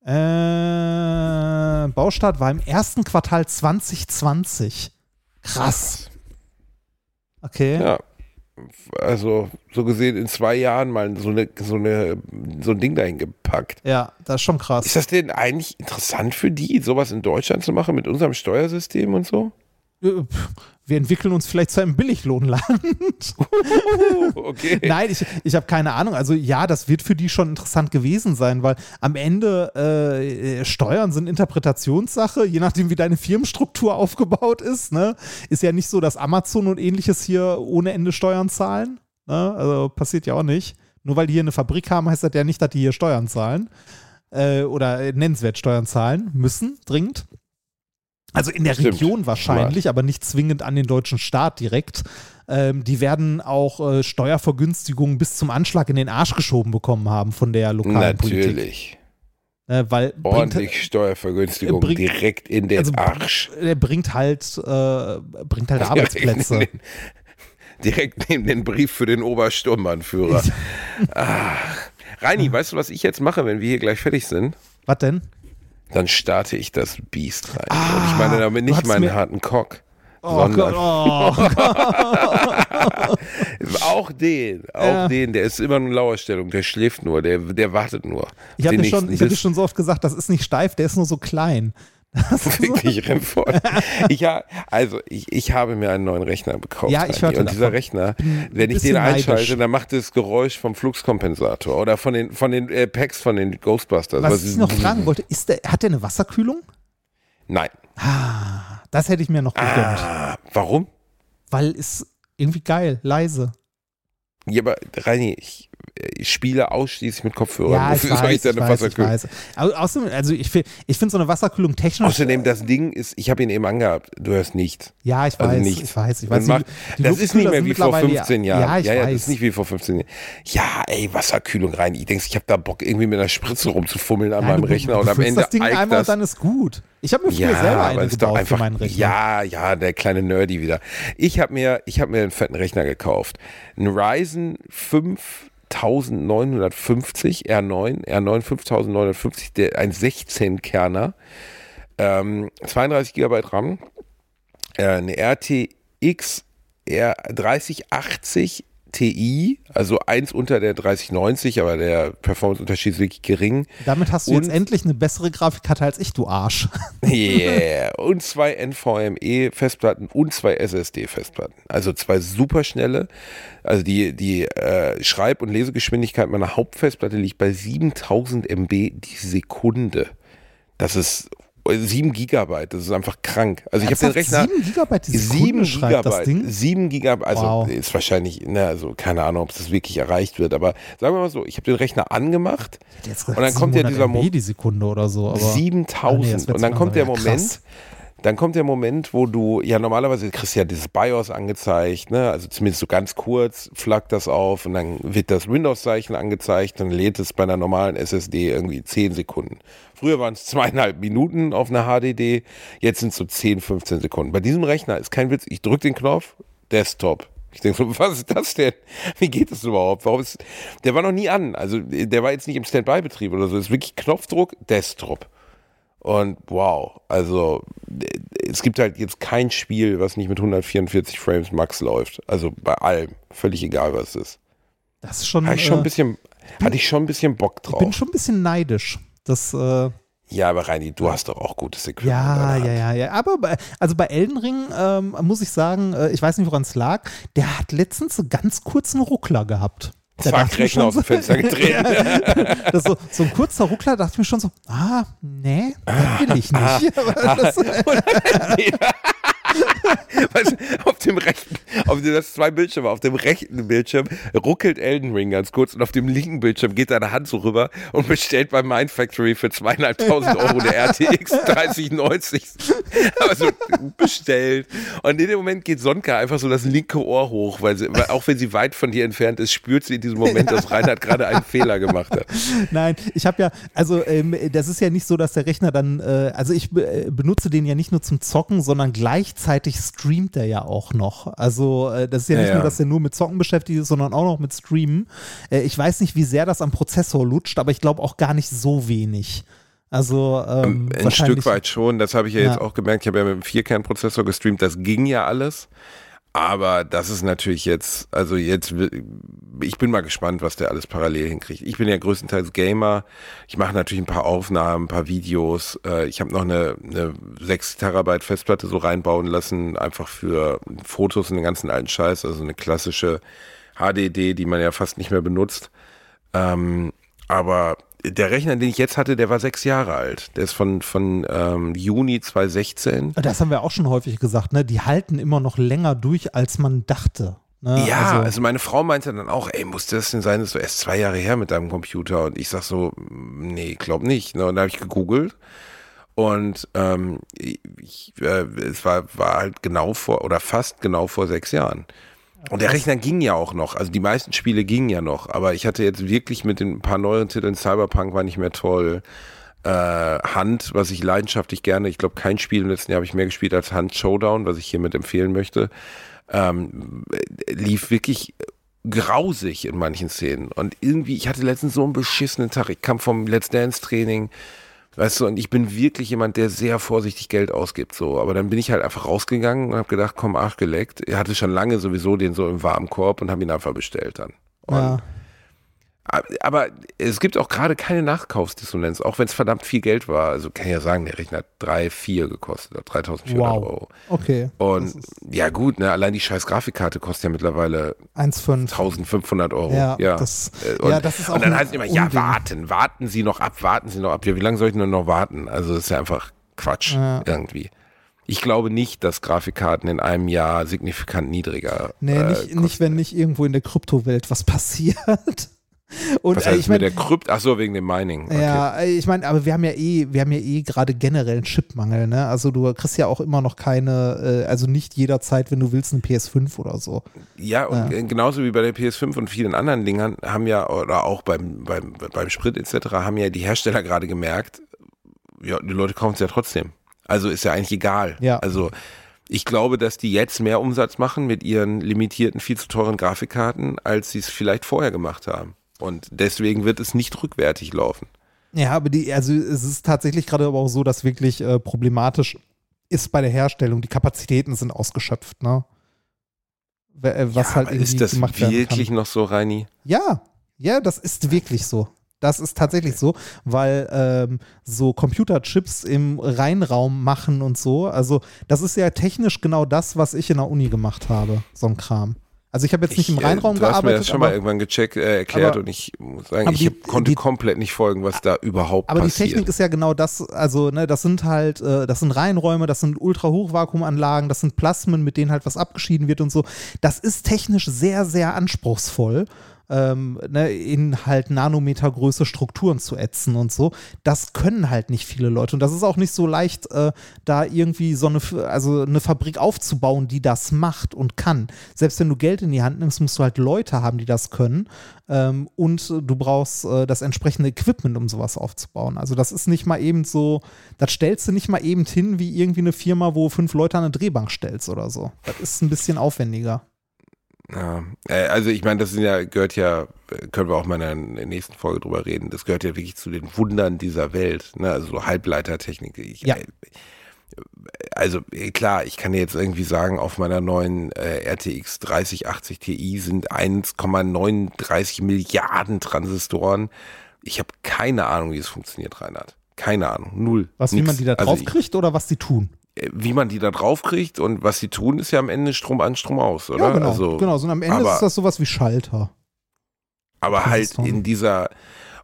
Äh, Baustart war im ersten Quartal 2020. Krass. Okay. Ja. Also, so gesehen, in zwei Jahren mal so, eine, so, eine, so ein Ding dahin gepackt. Ja, das ist schon krass. Ist das denn eigentlich interessant für die, sowas in Deutschland zu machen mit unserem Steuersystem und so? Wir entwickeln uns vielleicht zu einem Billiglohnland. Okay. (laughs) Nein, ich, ich habe keine Ahnung. Also ja, das wird für die schon interessant gewesen sein, weil am Ende äh, Steuern sind Interpretationssache, je nachdem, wie deine Firmenstruktur aufgebaut ist. Ne? Ist ja nicht so, dass Amazon und ähnliches hier ohne Ende Steuern zahlen. Ne? Also passiert ja auch nicht. Nur weil die hier eine Fabrik haben, heißt das ja nicht, dass die hier Steuern zahlen. Äh, oder nennenswert Steuern zahlen müssen, dringend. Also in der Stimmt. Region wahrscheinlich, aber nicht zwingend an den deutschen Staat direkt. Ähm, die werden auch äh, Steuervergünstigungen bis zum Anschlag in den Arsch geschoben bekommen haben von der lokalen Politik. Natürlich. Äh, weil Ordentlich Steuervergünstigung bringt- direkt in den also, Arsch. Er bringt halt, äh, bringt halt (laughs) Arbeitsplätze. Direkt neben, den, direkt neben den Brief für den Obersturmbannführer. ah. Reini, weißt du, was ich jetzt mache, wenn wir hier gleich fertig sind? Was denn? Dann starte ich das Biest rein. Ah, Und ich meine damit nicht meinen harten Cock. Oh sondern Gott, oh (laughs) auch den, auch Ja. den, der ist immer in Lauerstellung, der schläft nur, der, der wartet nur. Ich habe dir, schon- ich hab dir schon so oft gesagt, das ist nicht steif, der ist nur so klein. Das ist so, Wirklich rennvoll. (laughs) Ich, ja, also ich, ich habe mir einen neuen Rechner gekauft. Ja, ich hörte Und dieser davon. Rechner, wenn ich den einschalte, neidisch. dann macht das Geräusch vom Fluxkompensator oder von den, von den äh, Packs von den Ghostbusters. was Was ich ist- noch fragen wollte, ist der, hat der eine Wasserkühlung? Nein. Ah, das hätte ich mir noch gegönnt. Ah, warum? Weil ist irgendwie geil, leise. Ja, aber Reini, ich, äh, spiele ausschließlich mit Kopfhörern. Ja, ich soll weiß, da ich eine weiß, ich weiß. Au- Außerdem, also ich finde ich find so eine Wasserkühlung technisch. Außerdem, das Ding ist, ich habe ihn eben angehabt, du hörst nichts. ja, ich Also weiß, nichts. ich weiß, ich weiß. macht, die- die das ist nicht mehr wie vor mittlerweile- 15 Jahren. Ja, ich ja, weiß. das ist nicht wie vor 15 Jahren. Ja, ey, Wasserkühlung rein. Ich denke, ich habe da Bock, irgendwie mit einer Spritze rumzufummeln an Nein, meinem du- Rechner du und am Ende das Ding einmal das. und dann ist gut. Ich habe mir früher Ja, selber eine ist gebaut einfach. für meinen Rechner. Ja, ja, der kleine Nerdy wieder. Ich habe mir, ich habe mir einen fetten Rechner gekauft. Ein Ryzen 5950 R9, R9 5950, der, ein 16-Kerner, ähm, 32 GB RAM, äh, eine RTX R 3080 Ti, also eins unter der 3090, aber der Performance-Unterschied ist wirklich gering. Damit hast du Und- jetzt endlich eine bessere Grafikkarte als ich, du Arsch. (laughs) Yeah. Und zwei NVMe-Festplatten und zwei SSD-Festplatten. Also zwei superschnelle. Also die, die äh, Schreib- und Lesegeschwindigkeit meiner Hauptfestplatte liegt bei 7000 MB die Sekunde. Das ist 7 Gigabyte. Das ist einfach krank. Also ich habe den? Rechner. Sieben Gigabyte die Sekunde Sieben schreibt das Gigabyte, Ding? sieben Gigabyte, also Wow. ist wahrscheinlich, ne, also keine Ahnung, ob das wirklich erreicht wird, aber sagen wir mal so, ich habe den Rechner angemacht und dann kommt ja 700 dieser MB Mo die Sekunde oder so. Aber, Ah, nee, 7000 das wird und dann kommt der Moment, krass. Dann kommt der Moment, wo du, ja normalerweise kriegst du ja dieses BIOS angezeigt, ne, also zumindest so ganz kurz flackt das auf und dann wird das Windows-Zeichen angezeigt, dann lädt es bei einer normalen SSD irgendwie 10 Sekunden. Früher waren es zweieinhalb Minuten auf einer HDD, jetzt sind es so 10, 15 Sekunden. Bei diesem Rechner ist kein Witz, ich drücke den Knopf, Desktop. Ich denke so, (laughs) was ist das denn? Wie geht das überhaupt? Warum ist, der war noch nie an. Also der war jetzt nicht im Standby-Betrieb oder so. Es ist wirklich Knopfdruck, Desktop. Und wow, also es gibt halt jetzt kein Spiel, was nicht mit 144 Frames Max läuft. Also bei allem, völlig egal was es ist. Das ist schon. Hatte ich schon ein äh, bisschen, hatte ich schon ein bisschen Bock ich bin drauf. schon ein bisschen neidisch. Das, äh, Ja, aber Reini, du hast doch auch gutes Equipment. ja, ja, ja, ja. Aber bei, also bei Elden Ring ähm, muss ich sagen, äh, ich weiß nicht, woran es lag, der hat letztens so ganz kurzen Ruckler gehabt. Da Zack, dachte ich mir Rechner schon aus dem Fenster (laughs) das ist so, so ein kurzer Ruckler, dachte ich mir schon so, ah, nee, das will ich nicht. (laughs) Aber das, (laughs) (laughs) Weißt auf dem rechten, auf dem, das zwei Bildschirme, auf dem rechten Bildschirm ruckelt Elden Ring ganz kurz und auf dem linken Bildschirm geht deine Hand so rüber und bestellt bei Mind Factory für zweieinhalbtausend Euro eine (laughs) RTX 3090. Also bestellt. Und in dem Moment geht Sonka einfach so das linke Ohr hoch, weil, sie, weil auch wenn sie weit von dir entfernt ist, spürt sie in diesem Moment, dass Reinhard gerade einen Fehler gemacht hat. Nein, ich habe ja, also ähm, das ist ja nicht so, dass der Rechner dann, äh, also ich äh, benutze den ja nicht nur zum Zocken, sondern gleichzeitig streamt er ja auch noch. Also äh, das ist ja Ja, nicht nur, dass er nur mit Zocken beschäftigt ist, sondern auch noch mit Streamen. Äh, ich weiß nicht, wie sehr das am Prozessor lutscht, aber ich glaube auch gar nicht so wenig. Also ähm, Ein wahrscheinlich- Stück weit schon, das habe ich ja, jetzt Ja. auch gemerkt. Ich habe ja mit dem Vierkernprozessor gestreamt, das ging ja alles. Aber das ist natürlich jetzt, also jetzt, ich bin mal gespannt, was der alles parallel hinkriegt. Ich bin ja größtenteils Gamer. Ich mache natürlich ein paar Aufnahmen, ein paar Videos. Äh, Ich habe noch eine, eine 6 Terabyte Festplatte so reinbauen lassen, einfach für Fotos und den ganzen alten Scheiß. Also eine klassische HDD, die man ja fast nicht mehr benutzt. Ähm, aber der Rechner, den ich jetzt hatte, der war sechs Jahre alt. Der ist von, von ähm, Juni 2016. Das haben wir auch schon häufig gesagt, ne? Die halten immer noch länger durch, als man dachte. Ne? Ja, also, meine Frau meinte dann auch, ey, muss das denn sein, das ist erst zwei Jahre her mit deinem Computer? Und ich sag so, nee, glaub nicht. Ne? Und da habe ich gegoogelt und ähm, ich, äh, es war, war halt genau vor, oder fast genau vor sechs Jahren. Und der Rechner ging ja auch noch, also die meisten Spiele gingen ja noch, aber ich hatte jetzt wirklich mit den paar neueren Titeln, Cyberpunk war nicht mehr toll, äh, Hand, was ich leidenschaftlich gerne, ich glaube kein Spiel im letzten Jahr habe ich mehr gespielt als Hand Showdown, was ich hiermit empfehlen möchte, ähm, lief wirklich grausig in manchen Szenen. Und irgendwie, ich hatte letztens so einen beschissenen Tag. Ich kam vom Let's Dance Training, weißt du, und ich bin wirklich jemand, der sehr vorsichtig Geld ausgibt, so. Aber dann bin ich halt einfach rausgegangen und habe gedacht, komm, ach, geleckt. Er hatte schon lange sowieso den so im Warenkorb und habe ihn einfach bestellt dann. Und ja. Aber es gibt auch gerade keine Nachkaufsdissonanz, auch wenn es verdammt viel Geld war. Also kann ich ja sagen, der Rechner hat 3, 4 gekostet, oder 3400 Wow. Euro. Okay. Und ja gut, ne, allein die scheiß Grafikkarte kostet ja mittlerweile 1,5. 1500 Euro. Ja, Ja, das- Äh, und, ja, das ist auch Und dann heißt es immer, ja, warten, warten Sie noch ab, warten Sie noch ab. Ja, wie lange soll ich denn noch warten? Also das ist ja einfach Quatsch Ja. irgendwie. Ich glaube nicht, dass Grafikkarten in einem Jahr signifikant niedriger Nee, äh, nicht, nicht, wenn nicht irgendwo in der Kryptowelt was (laughs) passiert. Und Was äh, heißt ich mit meine, der Krypt? Ach so, wegen dem Mining. Okay. ja, ich meine, aber wir haben ja eh, wir haben ja eh gerade generell einen Chipmangel, ne? Also du kriegst ja auch immer noch keine, äh, also nicht jederzeit, wenn du willst, eine PS5 oder so. Ja, und äh, genauso wie bei der PS5 und vielen anderen Dingern haben ja, oder auch beim, beim, beim Sprit etc., haben ja die Hersteller gerade gemerkt, ja, die Leute kaufen es ja trotzdem. Also ist ja eigentlich egal. Ja. Also ich glaube, dass die jetzt mehr Umsatz machen mit ihren limitierten, viel zu teuren Grafikkarten, als sie es vielleicht vorher gemacht haben. Und deswegen wird es nicht rückwärtig laufen. Ja, aber die, also es ist tatsächlich gerade aber auch so, dass wirklich äh, problematisch ist bei der Herstellung. Die Kapazitäten sind ausgeschöpft, ne? Äh, Was ja, halt irgendwie ist das gemacht wirklich kann. noch so, Reini? Ja, ja, das ist wirklich so. Das ist tatsächlich so, weil ähm, so Computerchips im Reinraum machen und so, also das ist ja technisch genau das, was ich in der Uni gemacht habe, so ein Kram. Also ich habe jetzt nicht im Ich, äh, Reinraum du hast mir gearbeitet, das schon mal aber, irgendwann gecheckt, äh, erklärt aber- und ich muss sagen, aber ich die- hab, konnte die- komplett nicht folgen, was da überhaupt aber die passiert. Technik ist ja genau das, also ne, das sind halt, äh, das sind Reinräume, das sind Ultrahochvakuumanlagen, das sind Plasmen, mit denen halt was abgeschieden wird und so. Das ist technisch sehr, sehr anspruchsvoll. Ähm, ne, in halt Nanometergröße Strukturen zu ätzen und so. Das können halt nicht viele Leute. Und das ist auch nicht so leicht, äh, da irgendwie so eine, also eine Fabrik aufzubauen, die das macht und kann. Selbst wenn du Geld in die Hand nimmst, musst du halt Leute haben, die das können. Ähm, und du brauchst äh, das entsprechende Equipment, um sowas aufzubauen. Also das ist nicht mal eben so, das stellst du nicht mal eben hin wie irgendwie eine Firma, wo fünf Leute an eine Drehbank stellst oder so. Das ist ein bisschen aufwendiger. Ja, äh, also ich meine, das sind ja, gehört ja, können wir auch mal in der nächsten Folge drüber reden, das gehört ja wirklich zu den Wundern dieser Welt, ne? also so Halbleitertechnik. Ich, Ja. äh, Also äh, klar, ich kann jetzt irgendwie sagen, auf meiner neuen äh, RTX 3080 Ti sind 1,39 Milliarden Transistoren. Ich habe keine Ahnung, wie es funktioniert, Reinhard. Keine Ahnung, null. Was, wie Nix. man die da Also drauf ich- kriegt oder was die tun? Äh, wie man die da drauf kriegt und was sie tun, ist ja am Ende Strom an, Strom aus, oder? Ja, genau. Also, genau. So, und am Ende aber- ist das sowas wie Schalter. Aber halt in dieser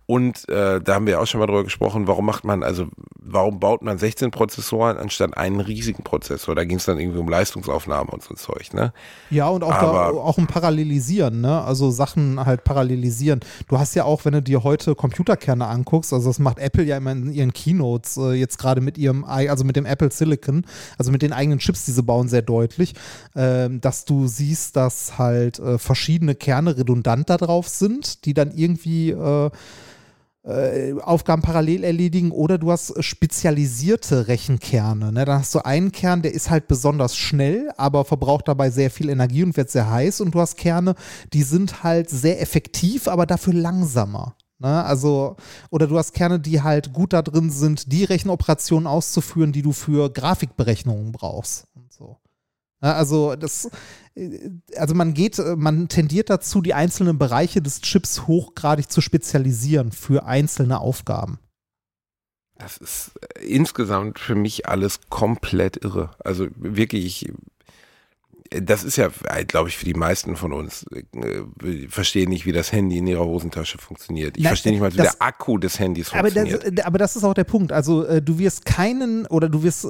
und äh, da haben wir auch schon mal drüber gesprochen, warum macht man, also warum baut man 16 Prozessoren anstatt einen riesigen Prozessor? Da ging es dann irgendwie um Leistungsaufnahme und so ein Zeug, ne? Ja, und auch, da, Aber- auch um Parallelisieren, ne? Also Sachen halt parallelisieren. Du hast ja auch, wenn du dir heute Computerkerne anguckst, also das macht Apple ja immer in ihren Keynotes, äh, jetzt gerade mit ihrem, also mit dem Apple Silicon, also mit den eigenen Chips, die sie bauen, sehr deutlich, ähm, dass du siehst, dass halt äh, verschiedene Kerne redundant da drauf sind, die dann irgendwie äh, Aufgaben parallel erledigen oder du hast spezialisierte Rechenkerne. Ne? Dann hast du einen Kern, der ist halt besonders schnell, aber verbraucht dabei sehr viel Energie und wird sehr heiß und du hast Kerne, die sind halt sehr effektiv, aber dafür langsamer. Ne? Also, oder du hast Kerne, die halt gut da drin sind, die Rechenoperationen auszuführen, die du für Grafikberechnungen brauchst und so. Ja, also das, äh, also man geht, äh, man tendiert dazu, die einzelnen Bereiche des Chips hochgradig zu spezialisieren für einzelne Aufgaben. Das ist äh, insgesamt für mich alles komplett irre. Also wirklich, ich, das ist ja, glaube ich, für die meisten von uns, äh, verstehen nicht, wie das Handy in ihrer Hosentasche funktioniert. Ich Nein, verstehe nicht mal, wie das- der Akku des Handys Aber funktioniert. das, aber das ist auch der Punkt. Also du wirst keinen oder du wirst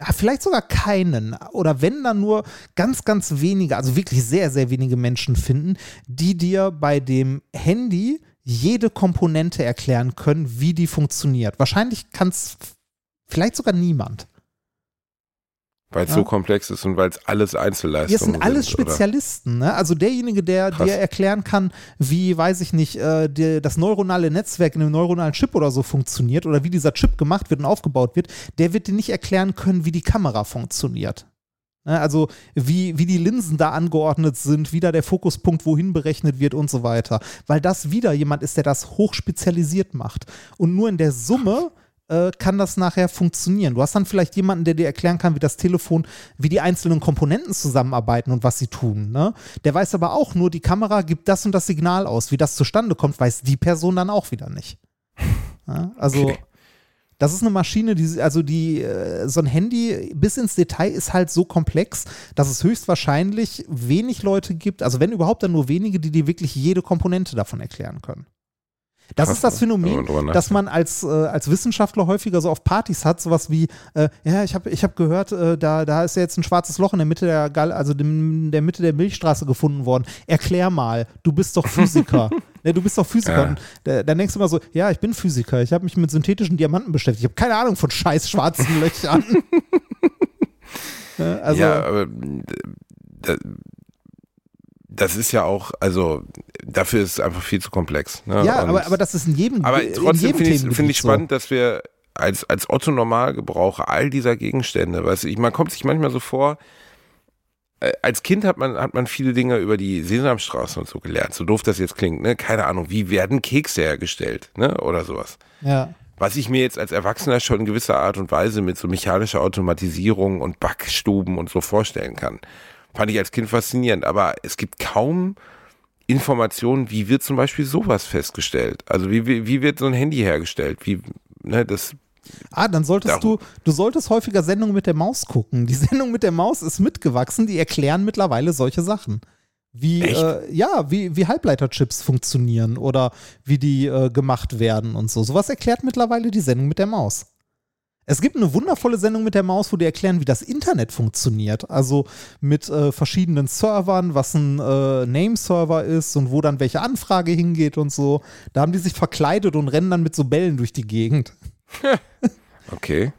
ja, vielleicht sogar keinen oder wenn dann nur ganz, ganz wenige, also wirklich sehr, sehr wenige Menschen finden, die dir bei dem Handy jede Komponente erklären können, wie die funktioniert. Wahrscheinlich kann es vielleicht sogar niemand. Weil es ja. so komplex ist und weil es alles Einzelleistungen Hier sind alles sind? Spezialisten. Ne? Also derjenige, der Krass. dir erklären kann, wie, weiß ich nicht, äh, der, das neuronale Netzwerk in einem neuronalen Chip oder so funktioniert oder wie dieser Chip gemacht wird und aufgebaut wird, der wird dir nicht erklären können, wie die Kamera funktioniert. Ne? Also wie, wie die Linsen da angeordnet sind, wie da der Fokuspunkt wohin berechnet wird und so weiter. Weil das wieder jemand ist, der das hochspezialisiert macht. Und nur in der Summe äh, kann das nachher funktionieren. Du hast dann vielleicht jemanden, der dir erklären kann, wie das Telefon, wie die einzelnen Komponenten zusammenarbeiten und was sie tun. Ne? Der weiß aber auch nur, die Kamera gibt das und das Signal aus. Wie das zustande kommt, weiß die Person dann auch wieder nicht. Ja? Also Okay. das ist eine Maschine, die, also die, äh, so ein Handy bis ins Detail ist halt so komplex, dass es höchstwahrscheinlich wenig Leute gibt, also wenn überhaupt dann nur wenige, die dir wirklich jede Komponente davon erklären können. Das Krass, ist das wenn man Phänomen, dass man als, äh, als Wissenschaftler häufiger so auf Partys hat, sowas wie, äh, ja, ich habe ich hab gehört, äh, da, da ist ja jetzt ein schwarzes Loch in der Mitte der Gal also dem, der Mitte der Milchstraße gefunden worden. Erklär mal, du bist doch Physiker. (laughs) Ne, du bist doch Physiker. Ja. Dann denkst du immer so, ja, ich bin Physiker, ich habe mich mit synthetischen Diamanten beschäftigt. Ich habe keine Ahnung von scheiß schwarzen (laughs) Löchern. (laughs) Ne, also, ja, aber da- das ist ja auch, also dafür ist es einfach viel zu komplex. Ne? ja Und- aber, aber das ist in jedem aber trotzdem finde ich, finde ich so. spannend, dass wir als, als Otto Normalgebraucher all dieser Gegenstände, weißt du, ich, man kommt sich manchmal so vor, äh, als Kind hat man, hat man viele Dinge über die Sesamstraße und so gelernt, so doof das jetzt klingt, ne? Keine Ahnung, wie werden Kekse hergestellt, ne? Oder sowas. Ja. Was ich mir jetzt als Erwachsener schon in gewisser Art und Weise mit so mechanischer Automatisierung und Backstuben und so vorstellen kann. Fand ich als Kind faszinierend, aber es gibt kaum Informationen, wie wird zum Beispiel sowas festgestellt? Also wie, wie, wie wird so ein Handy hergestellt? Wie, ne, das, Ah, dann solltest Darum. du, du solltest häufiger Sendung mit der Maus gucken. Die (laughs) Sendung mit der Maus ist mitgewachsen, die erklären mittlerweile solche Sachen. Wie, äh, ja, wie, wie Halbleiterchips funktionieren oder wie die äh, gemacht werden und so. Sowas erklärt mittlerweile die Sendung mit der Maus. Es gibt eine wundervolle Sendung mit der Maus, wo die erklären, wie das Internet funktioniert. Also mit äh, verschiedenen Servern, was ein äh, Name-Server ist und wo dann welche Anfrage hingeht und so. Da haben die sich verkleidet und rennen dann mit so Bällen durch die Gegend. (laughs) okay.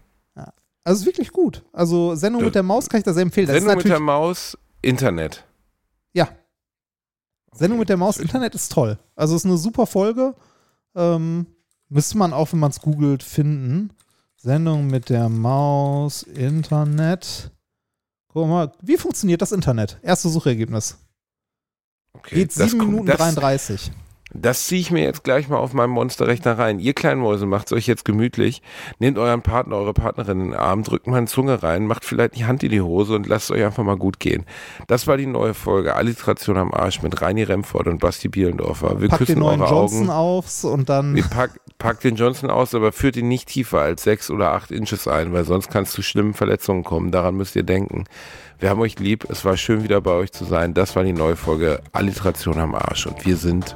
Also ist wirklich gut. Also Sendung Ja. mit der Maus kann ich da sehr empfehlen. Das Sendung mit der Maus, Internet. ja. Sendung mit der Maus, Internet ist toll. Also ist eine super Folge. Ähm, müsste man auch, wenn man es googelt, finden. Sendung mit der Maus, Internet. Guck mal, wie funktioniert das Internet? Erste Suchergebnis. Okay. Geht das 7 kommt- Minuten das, 33. Das ziehe ich mir jetzt gleich mal auf meinem Monsterrechner rein. Ihr kleinen Mäuse macht euch jetzt gemütlich. Nehmt euren Partner, eure Partnerin in den Arm, drückt mal eine Zunge rein, macht vielleicht die Hand in die Hose und lasst euch einfach mal gut gehen. Das war die neue Folge Alliteration am Arsch mit Reini Remford und Basti Bielendorfer. Wir Packt küssen den neuen eure Johnson Augen. aufs und dann. Wir pack, packt den Johnson aus, aber führt ihn nicht tiefer als sechs oder acht Inches ein, weil sonst kann es zu schlimmen Verletzungen kommen. Daran müsst ihr denken. Wir haben euch lieb. Es war schön, wieder bei euch zu sein. Das war die neue Folge Alliteration am Arsch und wir sind